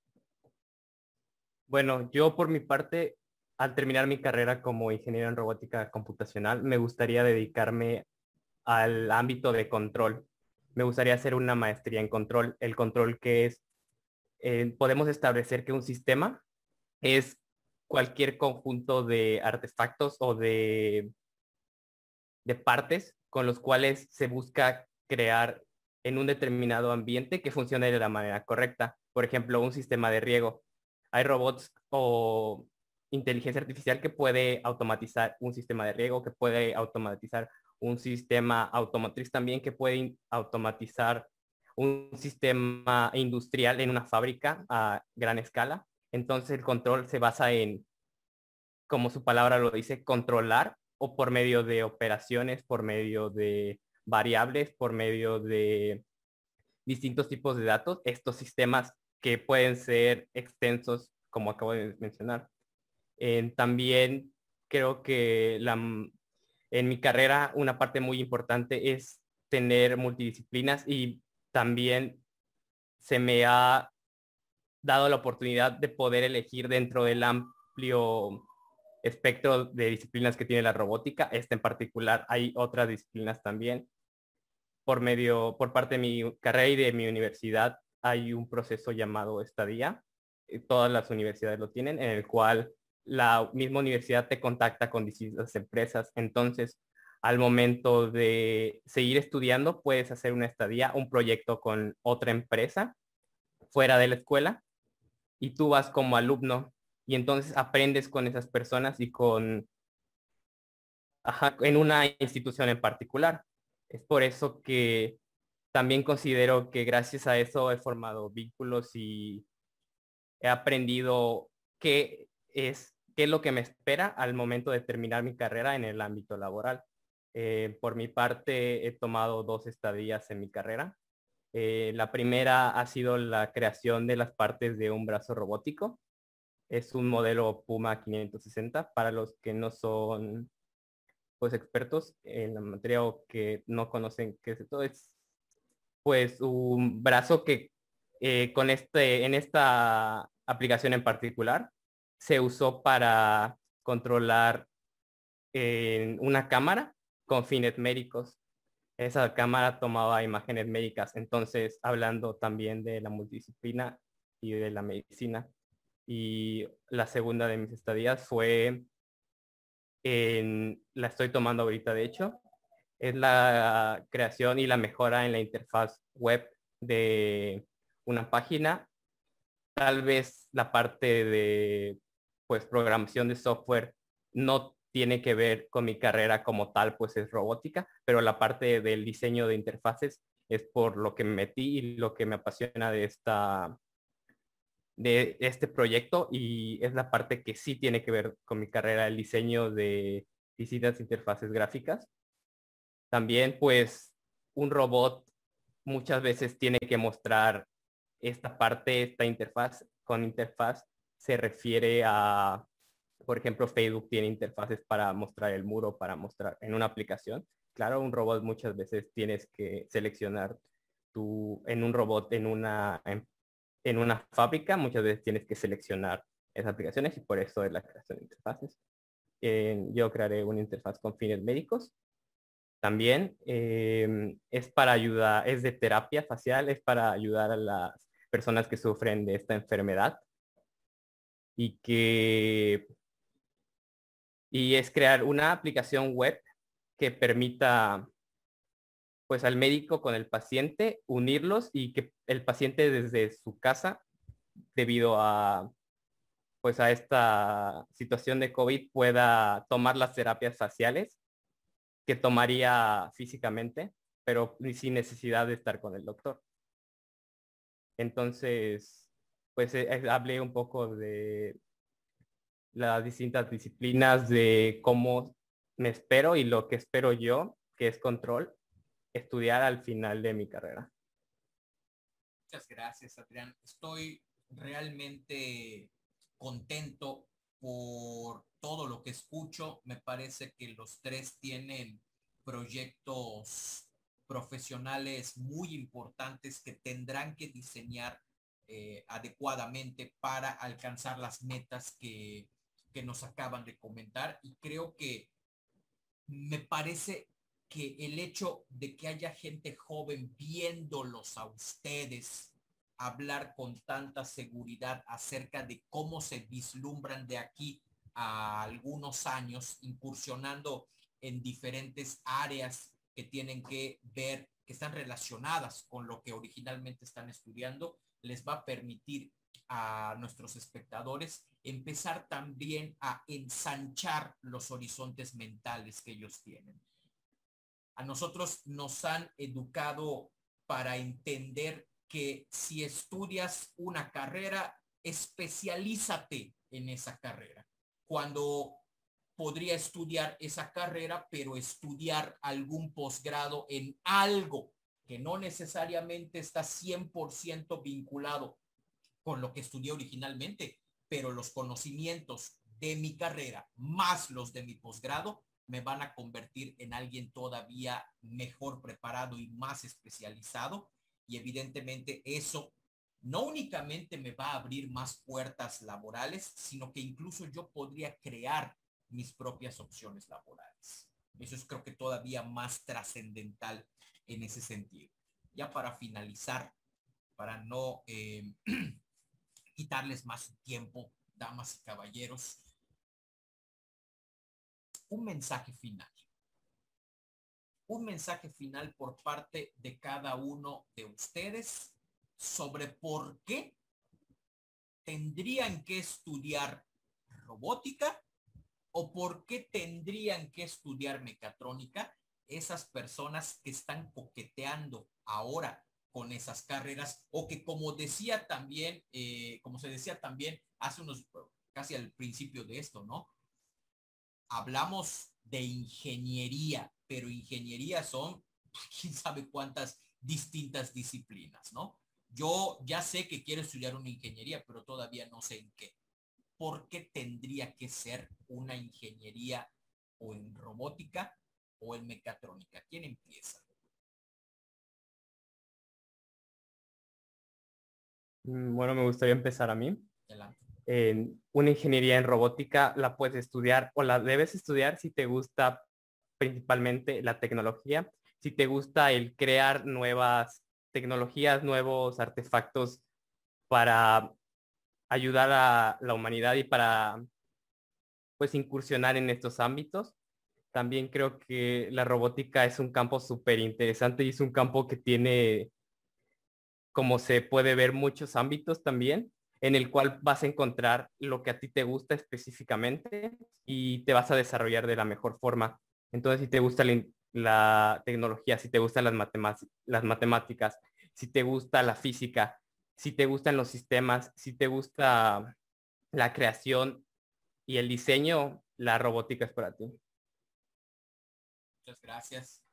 Bueno, yo por mi parte, al terminar mi carrera como ingeniero en robótica computacional, me gustaría dedicarme al ámbito de control. Me gustaría hacer una maestría en control, el control que es eh, podemos establecer que un sistema es cualquier conjunto de artefactos o de, de partes con los cuales se busca crear en un determinado ambiente que funcione de la manera correcta. Por ejemplo, un sistema de riego. Hay robots o inteligencia artificial que puede automatizar un sistema de riego, que puede automatizar un sistema automotriz también, que puede automatizar un sistema industrial en una fábrica a gran escala. Entonces el control se basa en, como su palabra lo dice, controlar o por medio de operaciones, por medio de variables, por medio de distintos tipos de datos, estos sistemas que pueden ser extensos, como acabo de mencionar. También creo que la, en mi carrera una parte muy importante es tener multidisciplinas y también se me ha dado la oportunidad de poder elegir dentro del amplio espectro de disciplinas que tiene la robótica. Este en particular, hay otras disciplinas también. Por medio, por parte de mi carrera y de mi universidad, hay un proceso llamado estadía. Todas las universidades lo tienen, en el cual la misma universidad te contacta con distintas empresas. Entonces, al momento de seguir estudiando, puedes hacer una estadía, un proyecto con otra empresa fuera de la escuela y tú vas como alumno y entonces aprendes con esas personas y con en una institución en particular. Es por eso que también considero que gracias a eso he formado vínculos y he aprendido qué es, qué es lo que me espera al momento de terminar mi carrera en el ámbito laboral Eh, por mi parte, he tomado dos estadías en mi carrera. Eh, la primera ha sido la creación de las partes de un brazo robótico. Es un modelo Puma 560 para los que no son pues expertos en la materia o que no conocen qué es esto. Es pues un brazo que eh, con este, en esta aplicación en particular se usó para controlar una cámara con fines médicos. Esa cámara tomaba imágenes médicas, entonces hablando también de la multidisciplina y de la medicina. Y la segunda de mis estadías fue en, la estoy tomando ahorita de hecho, es la creación y la mejora en la interfaz web de una página. Tal vez la parte de pues programación de software no tiene que ver con mi carrera como tal, pues es robótica, pero la parte del diseño de interfaces es por lo que me metí y lo que me apasiona de esta de este proyecto y es la parte que sí tiene que ver con mi carrera, el diseño de distintas interfaces gráficas. También pues un robot muchas veces tiene que mostrar esta parte, esta interfaz. Con interfaz se refiere a por ejemplo, Facebook tiene interfaces para mostrar el muro, para mostrar en una aplicación. Claro, un robot muchas veces tienes que seleccionar tú en un robot en una en, una fábrica, muchas veces tienes que seleccionar esas aplicaciones y por eso es la creación de interfaces. yo crearé una interfaz con fines médicos. También em, es para ayudar, es de terapia facial, es para ayudar a las personas que sufren de esta enfermedad y que y es crear una aplicación web que permita pues al médico con el paciente unirlos y que el paciente desde su casa debido a pues a esta situación de COVID pueda tomar las terapias faciales que tomaría físicamente, pero sin necesidad de estar con el doctor. Entonces, pues eh, eh, hablé un poco de las distintas disciplinas de cómo me espero y lo que espero yo, que es control, estudiar al final de mi carrera. Muchas gracias, Adrián. Estoy realmente contento por todo lo que escucho. Me parece que los tres tienen proyectos profesionales muy importantes que tendrán que diseñar eh, adecuadamente para alcanzar las metas que que nos acaban de comentar. Y creo que me parece que el hecho de que haya gente joven viéndolos a ustedes hablar con tanta seguridad acerca de cómo se vislumbran de aquí a algunos años incursionando en diferentes áreas que tienen que ver, que están relacionadas con lo que originalmente están estudiando, les va a permitir a nuestros espectadores empezar también a ensanchar los horizontes mentales que ellos tienen. A nosotros nos han educado para entender que si estudias una carrera, especialízate en esa carrera. Cuando podría estudiar esa carrera, pero estudiar algún posgrado en algo que no necesariamente está 100% vinculado con lo que estudié originalmente, pero los conocimientos de mi carrera más los de mi posgrado me van a convertir en alguien todavía mejor preparado y más especializado. Y evidentemente eso no únicamente me va a abrir más puertas laborales, sino que incluso yo podría crear mis propias opciones laborales. Eso es creo que todavía más trascendental en ese sentido. Ya para finalizar, para no eh, [clears throat] quitarles más tiempo, damas y caballeros. Un mensaje final. Un mensaje final por parte de cada uno de ustedes sobre por qué tendrían que estudiar robótica o por qué tendrían que estudiar mecatrónica esas personas que están coqueteando ahora con esas carreras o que como decía también, eh, como se decía también hace unos, casi al principio de esto, ¿no? hablamos de ingeniería, pero ingeniería son [laughs] quién sabe cuántas distintas disciplinas, ¿no? Yo ya sé que quiero estudiar una ingeniería, pero todavía no sé en qué. ¿Por qué tendría que ser una ingeniería o en robótica o en mecatrónica? ¿Quién empieza? Mm, bueno, me gustaría empezar a mí. En una ingeniería en robótica la puedes estudiar o la debes estudiar si te gusta principalmente la tecnología, si te gusta el crear nuevas tecnologías, nuevos artefactos para ayudar a la humanidad y para pues incursionar en estos ámbitos. También creo que la robótica es un campo súper interesante y es un campo que tiene, como se puede ver, muchos ámbitos también en el cual vas a encontrar lo que a ti te gusta específicamente y te vas a desarrollar de la mejor forma. Entonces, si te gusta la, tecnología, si te gustan las, las matemáticas, si te gusta la física, si te gustan los sistemas, si te gusta la creación y el diseño, la robótica es para ti. Muchas gracias.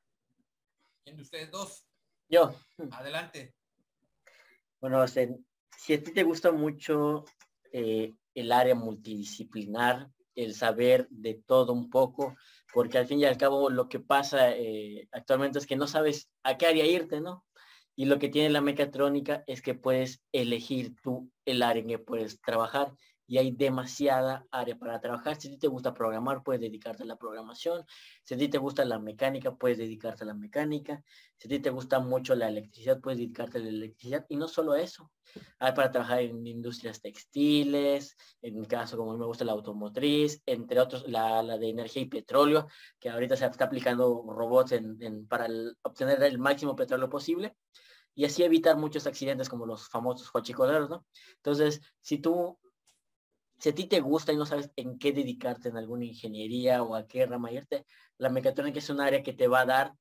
¿Quién de ustedes dos? Yo. Adelante. Bueno, si a ti te gusta mucho eh, el área multidisciplinar, el saber de todo un poco, porque al fin y al cabo lo que pasa eh, actualmente es que no sabes a qué área irte, ¿no? Y lo que tiene la mecatrónica es que puedes elegir tú el área en que puedes trabajar y hay demasiada área para trabajar. Si a ti te gusta programar, puedes dedicarte a la programación. Si a ti te gusta la mecánica, puedes dedicarte a la mecánica. Si a ti te gusta mucho la electricidad, puedes dedicarte a la electricidad. Y no solo eso. Hay para trabajar en industrias textiles, en mi caso, como me gusta la automotriz, entre otros, la, de energía y petróleo, que ahorita se está aplicando robots para obtener el máximo petróleo posible y así evitar muchos accidentes como los famosos huachicoleros, ¿no? Entonces, si tú si a ti te gusta y no sabes en qué dedicarte, en alguna ingeniería o a qué rama irte, la mecatrónica es un área que te va a dar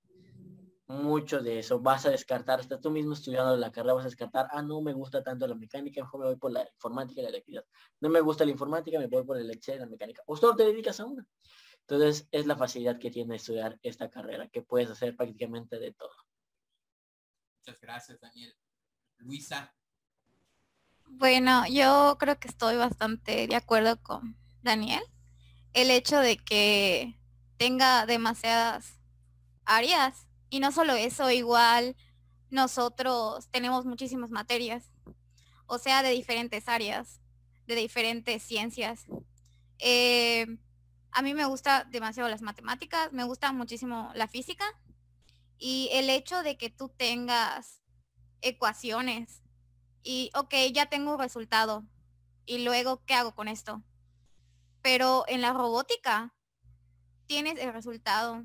mucho de eso. Vas a descartar, hasta tú mismo estudiando la carrera vas a descartar, ah, no me gusta tanto la mecánica, mejor me voy por la informática y la electricidad. No me gusta la informática, me voy por la electricidad la mecánica. O solo te dedicas a una. Entonces, es la facilidad que tiene estudiar esta carrera, que puedes hacer prácticamente de todo. Muchas gracias, Daniel. Luisa, bueno, yo creo que estoy bastante de acuerdo con Daniel. El hecho de que tenga demasiadas áreas y no solo eso, igual nosotros tenemos muchísimas materias, o sea, de diferentes áreas, de diferentes ciencias. Eh, a mí me gusta demasiado las matemáticas, me gusta muchísimo la física y el hecho de que tú tengas ecuaciones y, ok, ya tengo un resultado. Y luego, ¿qué hago con esto? Pero en la robótica tienes el resultado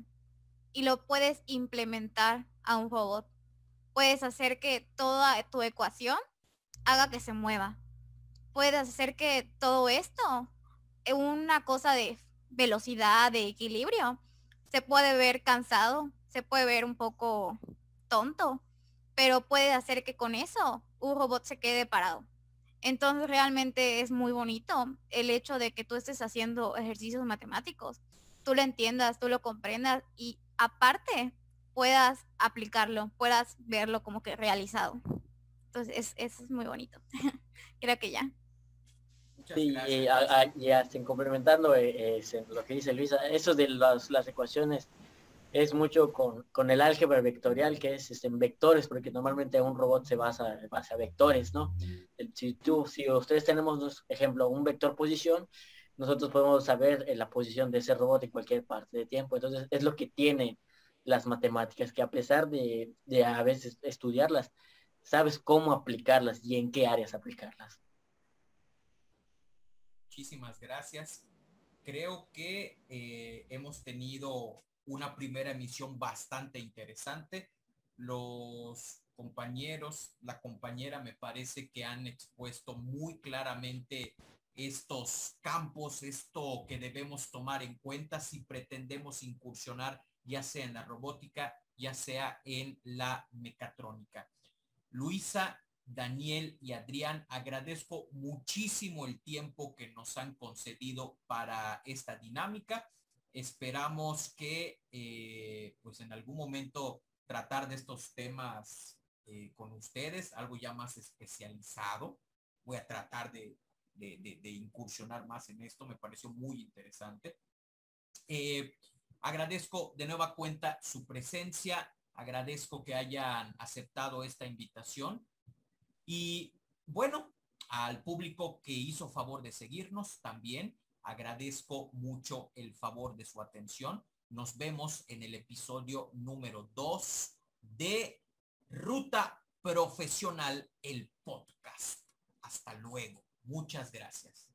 y lo puedes implementar a un robot. Puedes hacer que toda tu ecuación haga que se mueva. Puedes hacer que todo esto, una cosa de velocidad, de equilibrio, se puede ver cansado, se puede ver un poco tonto, pero puede hacer que con eso un robot se quede parado. Entonces realmente es muy bonito el hecho de que tú estés haciendo ejercicios matemáticos, tú lo entiendas, tú lo comprendas y aparte puedas aplicarlo, puedas verlo como que realizado. Entonces eso es muy bonito. [laughs] Creo que ya. Sí, y, hasta complementando eh, eh, lo que dice Luisa, eso de las ecuaciones es mucho con, el álgebra vectorial, que es este, en vectores, porque normalmente un robot se basa, basa vectores, ¿no? Si tú, si ustedes tenemos, dos, ejemplo, un vector posición, nosotros podemos saber la posición de ese robot en cualquier parte de tiempo. Entonces, es lo que tiene las matemáticas, que a pesar de, de a veces estudiarlas, sabes cómo aplicarlas y en qué áreas aplicarlas. Muchísimas gracias. Creo que eh, hemos tenido una primera emisión bastante interesante. Los compañeros, la compañera me parece que han expuesto muy claramente estos campos, esto que debemos tomar en cuenta si pretendemos incursionar ya sea en la robótica, ya sea en la mecatrónica. Luisa, Daniel y Adrián, agradezco muchísimo el tiempo que nos han concedido para esta dinámica. Esperamos que eh, pues en algún momento tratar de estos temas eh, con ustedes, algo ya más especializado. Voy a tratar de, de, incursionar más en esto, me pareció muy interesante. Eh, agradezco de nueva cuenta su presencia, agradezco que hayan aceptado esta invitación y bueno, al público que hizo favor de seguirnos también, agradezco mucho el favor de su atención. Nos vemos en el episodio número 2 de Ruta Profesional, el podcast. Hasta luego. Muchas gracias.